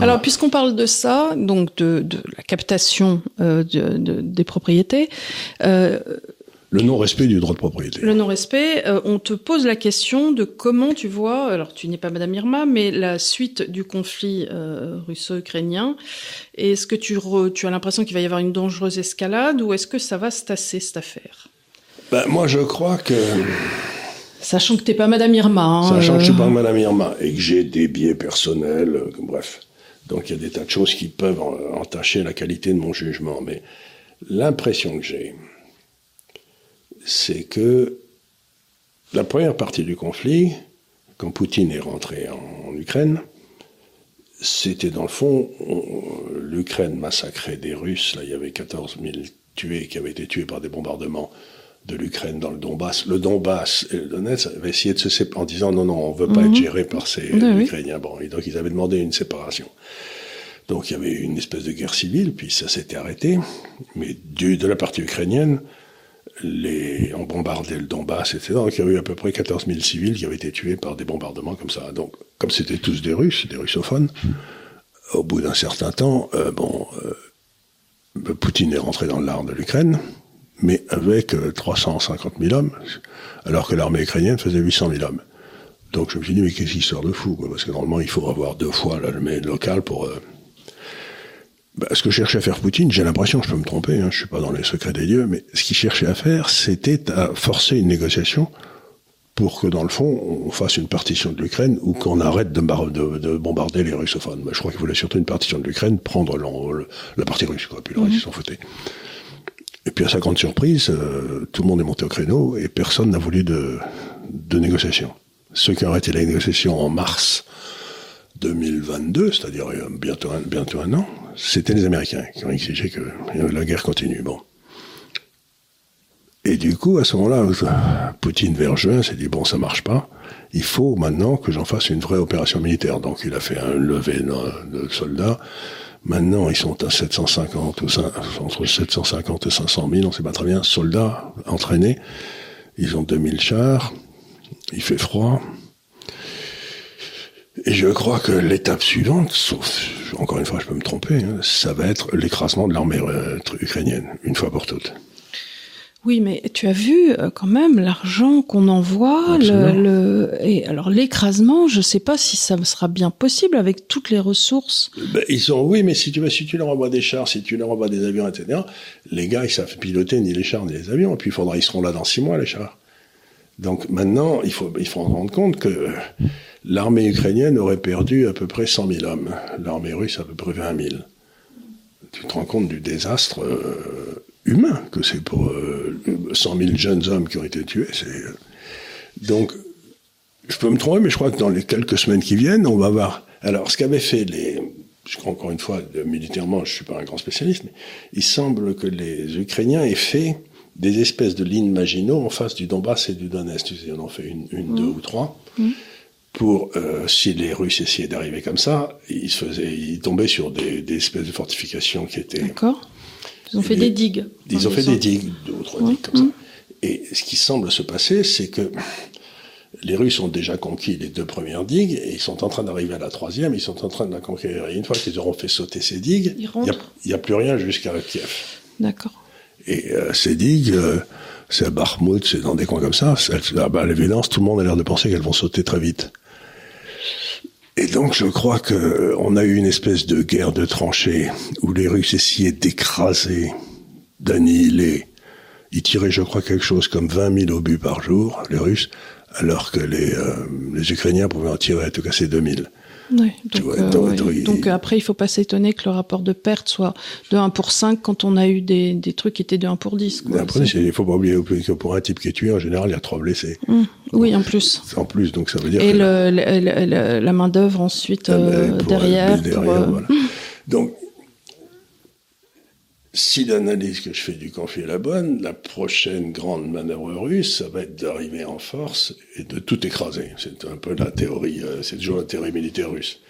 Alors, puisqu'on parle de ça, donc de, de la captation euh, de, de, des propriétés, euh, le non-respect du droit de propriété. Le non-respect, euh, on te pose la question de comment tu vois, alors tu n'es pas Madame Irma, mais la suite du conflit euh, russo-ukrainien. Est-ce que tu, tu as l'impression qu'il va y avoir une dangereuse escalade ou est-ce que ça va se tasser cette affaire? Ben, Moi je crois que... Sachant que tu n'es pas Madame Irma. Hein, Sachant que je suis pas euh. Madame Irma et que j'ai des biais personnels, bref. Donc il y a des tas de choses qui peuvent entacher la qualité de mon jugement. Mais l'impression que j'ai, c'est que la première partie du conflit, quand Poutine est rentré en, Ukraine, c'était dans le fond, l'Ukraine massacrait des Russes, là il y avait 14 000 tués qui avaient été tués par des bombardements de l'Ukraine dans le Donbass. Le Donbass et le Donetsk avaient essayé de se séparer en disant non, non, on veut pas être mhm. géré par ces Ukrainiens. Bon, et donc ils avaient demandé une séparation. Donc il y avait une espèce de guerre civile, puis ça s'était arrêté. Mais du, de la partie ukrainienne, les, on bombardait le Donbass, etc. Donc il y a eu à peu près 14 000 civils qui avaient été tués par des bombardements comme ça. Donc, comme c'était tous des Russes, des russophones, au bout d'un certain temps, euh, bon, euh, Poutine est rentré dans l'art de l'Ukraine, mais avec 350 euh, 000 hommes, alors que l'armée ukrainienne faisait 800 000 hommes. Donc je me suis dit, mais qu'est-ce qui sort de fou quoi, Parce que normalement, il faut avoir deux fois l'armée locale pour bah, ce que cherchait à faire Poutine, j'ai l'impression, je peux me tromper, hein, je suis pas dans les secrets des dieux, mais ce qu'il cherchait à faire, c'était à forcer une négociation pour que, dans le fond, on fasse une partition de l'Ukraine ou qu'on arrête de, de, bombarder les russophones. Mais je crois qu'il voulait surtout une partition de l'Ukraine, prendre la partie russe, quoi, puis le reste, mhm. ils s'en foutaient. Et puis, à sa grande surprise, euh, tout le monde est monté au créneau et personne n'a voulu de, de négociation. Ceux qui ont arrêté la négociation en mars 2022, c'est-à-dire bientôt bientôt un an, c'était les Américains qui ont exigé que la guerre continue. Bon. Et du coup, à ce moment-là, Poutine vers juin s'est dit bon, ça marche pas. Il faut maintenant que j'en fasse une vraie opération militaire. Donc, il a fait un levé de soldats. Maintenant, ils sont à 750 ou entre 750 et 500 000, on sait pas très bien, soldats entraînés. Ils ont 2000 chars. Il fait froid. Et je crois que l'étape suivante, sauf, encore une fois, je peux me tromper, hein, ça va être l'écrasement de l'armée euh, ukrainienne, une fois pour toutes. Oui, mais tu as vu euh, quand même l'argent qu'on envoie, le, le, et alors l'écrasement, je sais pas si ça sera bien possible avec toutes les ressources. Ben, ils sont, oui, mais si tu si tu leur envoies des chars, si tu leur envoies des avions, etc., les gars, ils savent piloter ni les chars ni les avions, et puis il faudra, ils seront là dans six mois, les chars. Donc maintenant, il faut, il faut en rendre compte que l'armée ukrainienne aurait perdu à peu près 100 000 hommes, l'armée russe à peu près 20 000. Tu te rends compte du désastre euh, humain que c'est pour euh, 100 000 jeunes hommes qui ont été tués. Euh, donc je peux me tromper, mais je crois que dans les quelques semaines qui viennent, on va voir. Alors, ce qu'avaient fait les, je crois encore une fois, militairement, je suis pas un grand spécialiste, mais il semble que les Ukrainiens aient fait des espèces de lignes Maginot en face du Donbass et du Donetsk. On en fait une, une mmh. deux ou trois. Mmh. Pour, euh, si les Russes essayaient d'arriver comme ça, ils, faisaient, ils tombaient sur des, des espèces de fortifications qui étaient. D'accord. Ils ont fait des digues. Ils ont fait des digues, deux ou trois digues comme ça. Et ce qui semble se passer, c'est que les Russes ont déjà conquis les deux premières digues et ils sont en train d'arriver à la troisième, ils sont en train de la conquérir. Et une fois qu'ils auront fait sauter ces digues, il n'y a, a, plus rien jusqu'à Kiev. D'accord. Et euh, ces digues, euh, c'est à Bakhmut, c'est dans des coins comme ça, à l'évidence, tout le monde a l'air de penser qu'elles vont sauter très vite. Et donc je crois que on a eu une espèce de guerre de tranchées où les Russes essayaient d'écraser, d'annihiler. Ils tiraient, je crois, quelque chose comme 20 000 obus par jour, les Russes, alors que les, euh, Ukrainiens pouvaient en tirer à tout casser 2000. Oui, donc, vois, euh, donc, oui. donc, après, il faut pas s'étonner que le rapport de perte soit de 1 pour 5 quand on a eu des, des trucs qui étaient de 1 pour 10. Quoi. Après, il faut pas oublier que pour un type qui est tué, en général, il y a trois blessés. Mmh. Oui, en plus. En plus, donc ça veut dire. Et le, le, le, la main d'œuvre ensuite euh, pour, derrière. derrière pour, euh... voilà. Donc, si l'analyse que je fais du conflit est la bonne, la prochaine grande manœuvre russe, ça va être d'arriver en force et de tout écraser. C'est un peu la théorie, euh, c'est toujours la théorie militaire russe.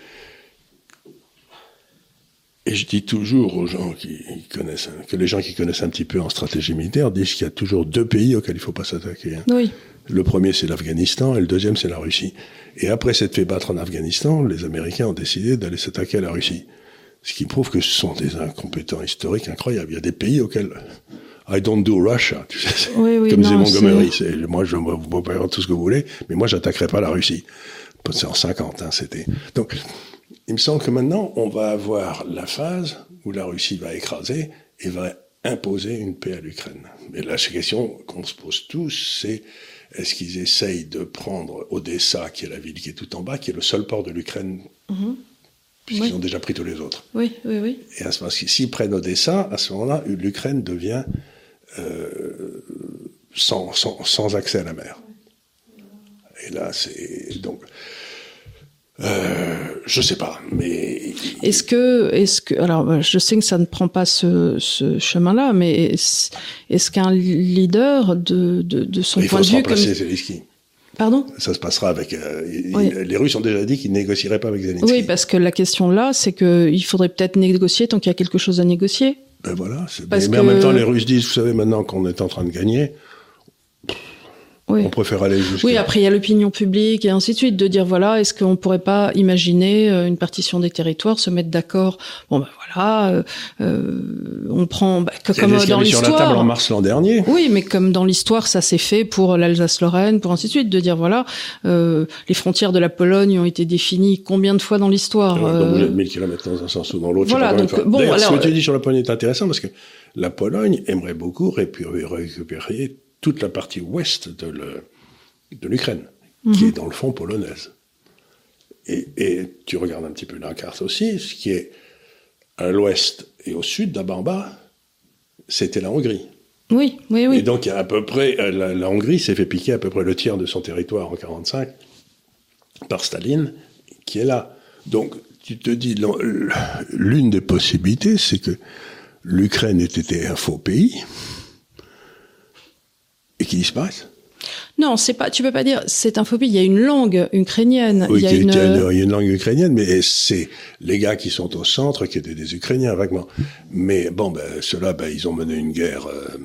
Et je dis toujours aux gens qui connaissent, que les gens qui connaissent un petit peu en stratégie militaire disent qu'il y a toujours deux pays auxquels il ne faut pas s'attaquer. Hein. Oui. Le premier, c'est l'Afghanistan, et le deuxième, c'est la Russie. Et après s'être fait battre en Afghanistan, les Américains ont décidé d'aller s'attaquer à la Russie. Ce qui prouve que ce sont des incompétents historiques incroyables. Il y a des pays auxquels I don't do Russia, tu sais, oui, oui, comme disait Montgomery. Moi, je vous pouvez tout ce que vous voulez, mais moi, j'attaquerai pas la Russie. C'est en 50, hein, c'était. Donc, il me semble que maintenant, on va avoir la phase où la Russie va écraser et va imposer une paix à l'Ukraine. Mais la question qu'on se pose tous, c'est est-ce qu'ils essayent de prendre Odessa, qui est la ville qui est tout en bas, qui est le seul port de l'Ukraine? Mm -hmm puisqu'ils oui. ont déjà pris tous les autres. Oui, oui, oui. Et à ce moment s'ils prennent Odessa, à ce moment-là, l'Ukraine devient euh, sans, sans, sans, accès à la mer. Et là, c'est donc. Euh, je sais pas, mais est-ce que, est-ce que, alors, je sais que ça ne prend pas ce, ce chemin-là, mais est-ce, est qu'un leader de, de, de son il point de vue, comme Zelensky. Pardon Ça se passera avec. Euh, oui. Les Russes ont déjà dit qu'ils négocieraient pas avec Zelensky. Oui, parce que la question là, c'est qu'il faudrait peut-être négocier tant qu'il y a quelque chose à négocier. Ben voilà. Mais, mais, en même temps, les Russes disent, vous savez, maintenant qu'on est en train de gagner, oui. On préfère aller jusqu'à... Oui, après il y a l'opinion publique et ainsi de suite, de dire voilà, est-ce qu'on pourrait pas imaginer euh, une partition des territoires, se mettre d'accord? Bon ben voilà, euh, euh, on prend bah, que, comme dans l'histoire. sur la table en mars l'an dernier. Oui, mais comme dans l'histoire, ça s'est fait pour l'Alsace-Lorraine, pour ainsi de suite, de dire voilà, euh, les frontières de la Pologne ont été définies combien de fois dans l'histoire vous êtes 1000 km dans un sens ou dans l'autre. Voilà, donc bon, alors, ce que tu dis sur la Pologne est intéressant parce que la Pologne aimerait beaucoup récupérer toute la partie ouest de, l'Ukraine, qui est dans le fond polonaise. Et, et, tu regardes un petit peu la carte aussi, ce qui est à l'ouest et au sud d'Abamba, c'était la Hongrie. Oui, oui, oui. Et donc, à peu près, la, la Hongrie s'est fait piquer à peu près le tiers de son territoire en 45 par Staline, qui est là. Donc, tu te dis, l'une des possibilités, c'est que l'Ukraine ait été un faux pays, et qui disparaissent. Non, c'est pas. Tu peux pas dire. C'est un phobie. Il y a une langue ukrainienne. Oui, il y a, une... une... il y a une langue ukrainienne, mais c'est les gars qui sont au centre qui étaient des Ukrainiens vaguement. Mais bon, ben ceux-là, ben, ils ont mené une guerre. Euh,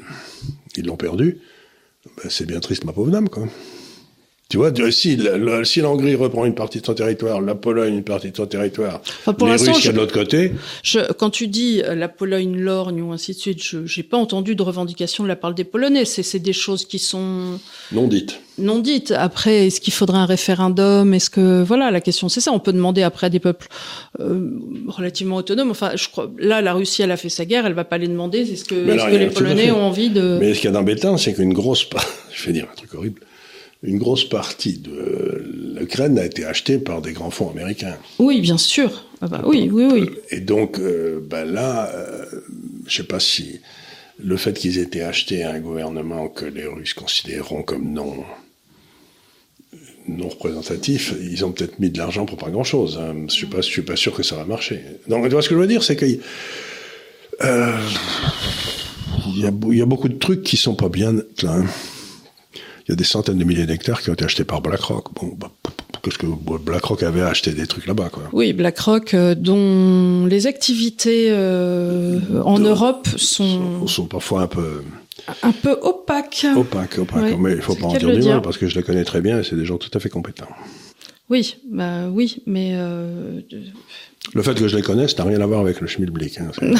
ils l'ont perdue. Ben, c'est bien triste, ma pauvre dame, quoi. Tu vois, si, si l'Hongrie reprend une partie de son territoire, la Pologne une partie de son territoire, enfin, pour les Russes de l'autre côté. Je, quand tu dis euh, la Pologne, l'Orgne ou ainsi de suite, je j'ai pas entendu de revendication de la part des Polonais. C'est des choses qui sont non dites. Non dites. Après, est-ce qu'il faudrait un référendum? Est-ce que voilà, la question c'est ça. On peut demander après à des peuples euh, relativement autonomes. Enfin, je crois là, la Russie, elle a fait sa guerre, elle va pas les demander. Est-ce que, est -ce que les Polonais ont envie de Mais ce qu'il y a d'embêtant, c'est qu'une grosse, je vais dire un truc horrible une grosse partie de l'Ukraine a été achetée par des grands fonds américains. Oui, bien sûr. Ah bah, oui, oui, oui. Et donc, euh, ben là, euh, je sais pas si le fait qu'ils aient été achetés à un gouvernement que les Russes considéreront comme non non représentatif, ils ont peut-être mis de l'argent pour pas grand-chose. Hein. Je suis pas, je suis pas sûr que ça va marcher. Donc, ce que je veux dire, c'est que euh, il y, a, y a beaucoup de trucs qui sont pas bien. Là, il y a des centaines de milliers d'hectares qui ont été achetés par BlackRock. Bon, bah, qu'est-ce que BlackRock avait acheté des trucs là-bas, quoi. Oui, BlackRock, euh, dont les activités euh, en Europe sont... sont... parfois un peu un peu opaques. Opaques, opaques. mais il faut pas en dire du mal parce que je les connais très bien et c'est des gens tout à fait compétents. Oui, bah oui, mais euh... le fait que je les connaisse n'a rien à voir avec le schmilblick. Hein,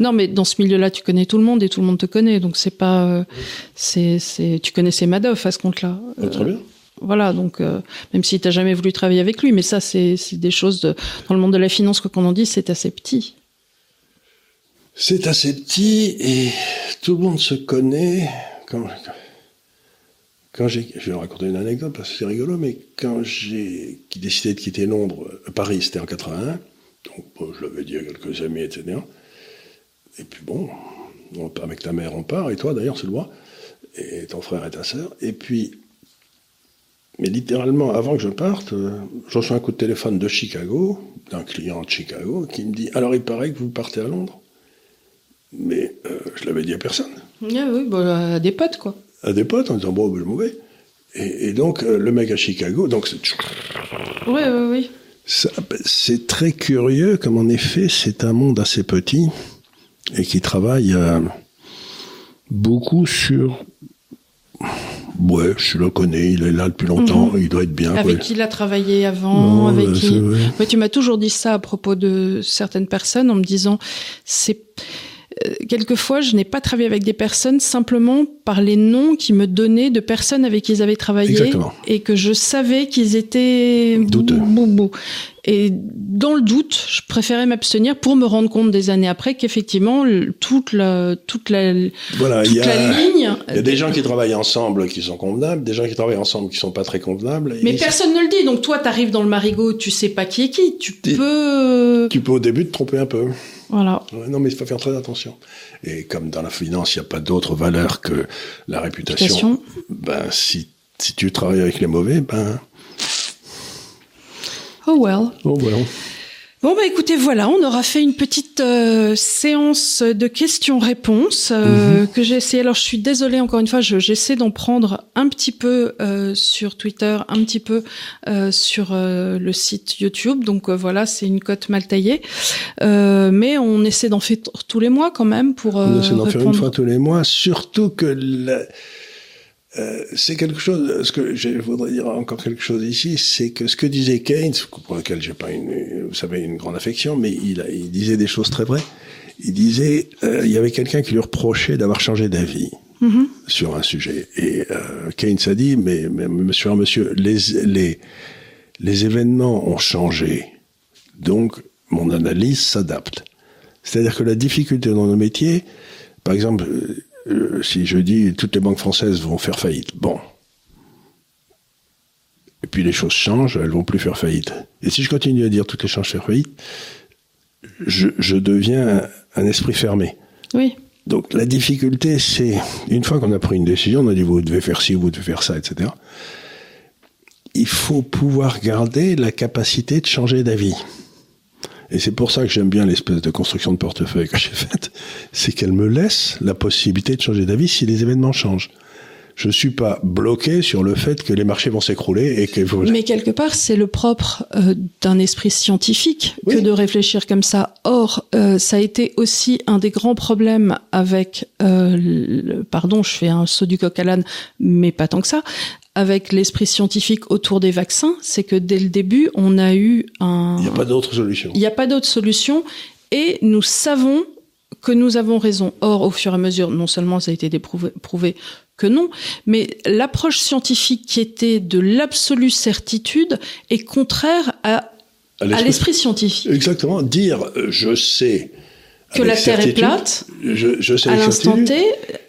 Non, mais dans ce milieu-là, tu connais tout le monde et tout le monde te connaît, donc c'est pas, euh, c'est, c'est, tu connaissais Madoff à ce compte-là. Ah, très bien. Voilà, donc euh, même si tu n'as jamais voulu travailler avec lui, mais ça, c'est, c'est des choses de, dans le monde de la finance, quoi qu'on en dise, c'est assez petit. C'est assez petit et tout le monde se connaît. Quand, quand j'ai, je vais raconter une anecdote parce que c'est rigolo, mais quand j'ai décidé de quitter Londres, euh, Paris, c'était en 81, donc je l'avais dit à quelques amis, etc. Et puis bon, avec ta mère on part, et toi d'ailleurs c'est le droit, et ton frère et ta sœur. Et puis, mais littéralement, avant que je parte, euh, je reçois un coup de téléphone de Chicago, d'un client de Chicago, qui me dit Alors il paraît que vous partez à Londres. Mais euh, je l'avais dit à personne. Ah oui, bah, à des potes quoi. À des potes en disant Bon, ben, je m'en vais. Et, donc, euh, le mec à Chicago, donc c'est. Oui, oui, oui. C'est très curieux, comme en effet, c'est un monde assez petit et qui travaille euh, beaucoup sur Ouais, je le connais, il est là depuis longtemps, mhm. il doit être bien. Avec qui il a travaillé avant, avec qui. tu m'as toujours dit ça à propos de certaines personnes en me disant, c'est quelquefois, je n'ai pas travaillé avec des personnes simplement par les noms qu'ils me donnaient de personnes avec qui ils avaient travaillé et que je savais qu'ils étaient douteux. Et dans le doute, je préférais m'abstenir pour me rendre compte des années après qu'effectivement toute la toute la voilà, toute y a, la ligne. Il y a des gens qui travaillent ensemble qui sont convenables, des gens qui travaillent ensemble qui sont pas très convenables. Mais personne ne le dit. Donc toi, tu arrives dans le marigot, tu sais pas qui est qui. Tu peux. Tu peux au début te tromper un peu. Voilà. non, mais il faut faire très attention. Et comme dans la finance, il n'y a pas d'autre valeur que la réputation, ben, si, si tu travailles avec les mauvais, ben. Oh well. Oh well. Bon bah écoutez voilà, on aura fait une petite euh, séance de questions-réponses euh, mhm. que j'ai essayé. Alors je suis désolée encore une fois, j'essaie d'en prendre un petit peu euh, sur Twitter, un petit peu sur le site YouTube. Donc voilà, c'est une cote mal taillée, mais on essaie d'en faire tous les mois quand même pour. on essaie d'en faire une fois tous les mois, surtout que. La euh, c'est quelque chose, ce que je voudrais dire encore quelque chose ici, c'est que ce que disait Keynes, pour lequel j'ai pas une, vous savez, une grande affection, mais il, il disait des choses très vraies. Il disait, euh, il y avait quelqu'un qui lui reprochait d'avoir changé d'avis mm-hmm. sur un sujet. Et euh, Keynes a dit, mais, mais monsieur, monsieur, les, les, les événements ont changé, donc mon analyse s'adapte. C'est-à-dire que la difficulté dans nos métiers, par exemple, euh, si je dis toutes les banques françaises vont faire faillite, bon. Et puis les choses changent, elles vont plus faire faillite. Et si je continue à dire toutes les chances faire faillite, je, je deviens un, esprit fermé. Oui. Donc la difficulté, c'est une fois qu'on a pris une décision, on a dit vous devez faire ci, vous devez faire ça, etc. Il faut pouvoir garder la capacité de changer d'avis. Et c'est pour ça que j'aime bien l'espèce de construction de portefeuille que j'ai faite, c'est qu'elle me laisse la possibilité de changer d'avis si les événements changent. Je suis pas bloqué sur le fait que les marchés vont s'écrouler et que Mais quelque part, c'est le propre euh, d'un esprit scientifique que de réfléchir comme ça. Or, euh, ça a été aussi un des grands problèmes avec, euh, le, pardon, je fais un saut du coq à l'âne, mais pas tant que ça, avec l'esprit scientifique autour des vaccins, c'est que dès le début, on a eu un... Il n'y a pas d'autre solution. Il n'y a pas d'autre solution et nous savons que nous avons raison. Or, au fur et à mesure, non seulement ça a été prouvé que non, mais l'approche scientifique qui était de l'absolue certitude est contraire à, à l'esprit scientifique. Exactement. Dire euh, je sais que la Terre est plate, je, je sais à l'instant T,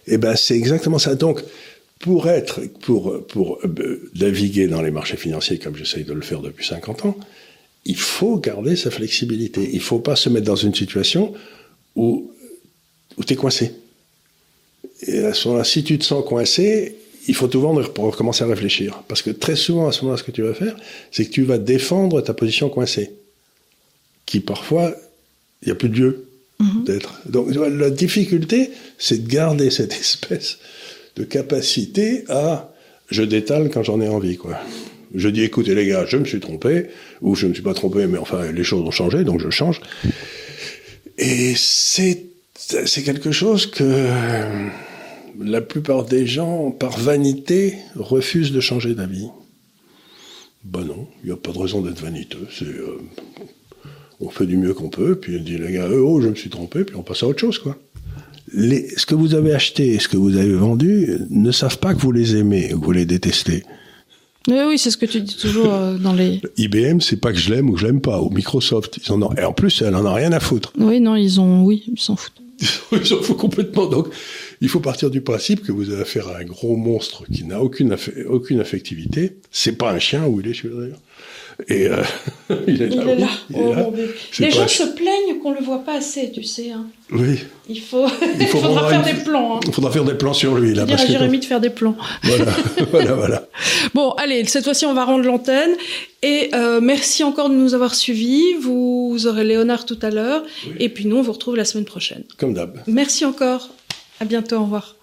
eh ben c'est exactement ça. Donc pour être, pour, pour euh, naviguer dans les marchés financiers comme j'essaye de le faire depuis 50 ans, il faut garder sa flexibilité. Il faut pas se mettre dans une situation où, où tu es coincé. Et à ce moment-là, si tu te sens coincé, il faut tout vendre pour commencer à réfléchir. Parce que très souvent, à ce moment-là, ce que tu vas faire, c'est que tu vas défendre ta position coincée. Qui parfois, il n'y a plus de Dieu mm-hmm. d'être. Donc la difficulté, c'est de garder cette espèce de capacité à je détale quand j'en ai envie, quoi. Je dis écoutez les gars, je me suis trompé, ou je ne me suis pas trompé, mais enfin les choses ont changé, donc je change. Et c'est c'est quelque chose que la plupart des gens, par vanité, refusent de changer d'avis. Ben non, il n'y a pas de raison d'être vaniteux. C'est, euh, on fait du mieux qu'on peut, puis on dit les gars, oh je me suis trompé, puis on passe à autre chose, quoi les, ce que vous avez acheté et ce que vous avez vendu ne savent pas que vous les aimez, que vous les détestez. Oui, oui, c'est ce que tu dis toujours euh, dans les. IBM, c'est pas que je l'aime ou que je l'aime pas. Ou Microsoft, ils en ont. Et en plus, elle en a rien à foutre. Oui, non, ils ont. Oui, ils s'en foutent. ils s'en foutent complètement. Donc, il faut partir du principe que vous avez affaire à un gros monstre qui n'a aucune, aucune affectivité. C'est pas un chien où il est, d'ailleurs. Et euh, il est là. Oh, Les gens se plaignent qu'on le voit pas assez, tu sais. Hein. Oui. Il faut. Il, faudra faire des plans. Hein. Il faudra faire des plans sur lui là. Dire à Jérémy de faire des plans. Voilà, voilà, voilà. Bon, allez, cette fois-ci, on va rendre l'antenne. Et euh, merci encore de nous avoir suivis. Vous aurez Léonard tout à l'heure. Et puis nous, on vous retrouve la semaine prochaine. Comme d'hab. Merci encore. À bientôt. Au revoir.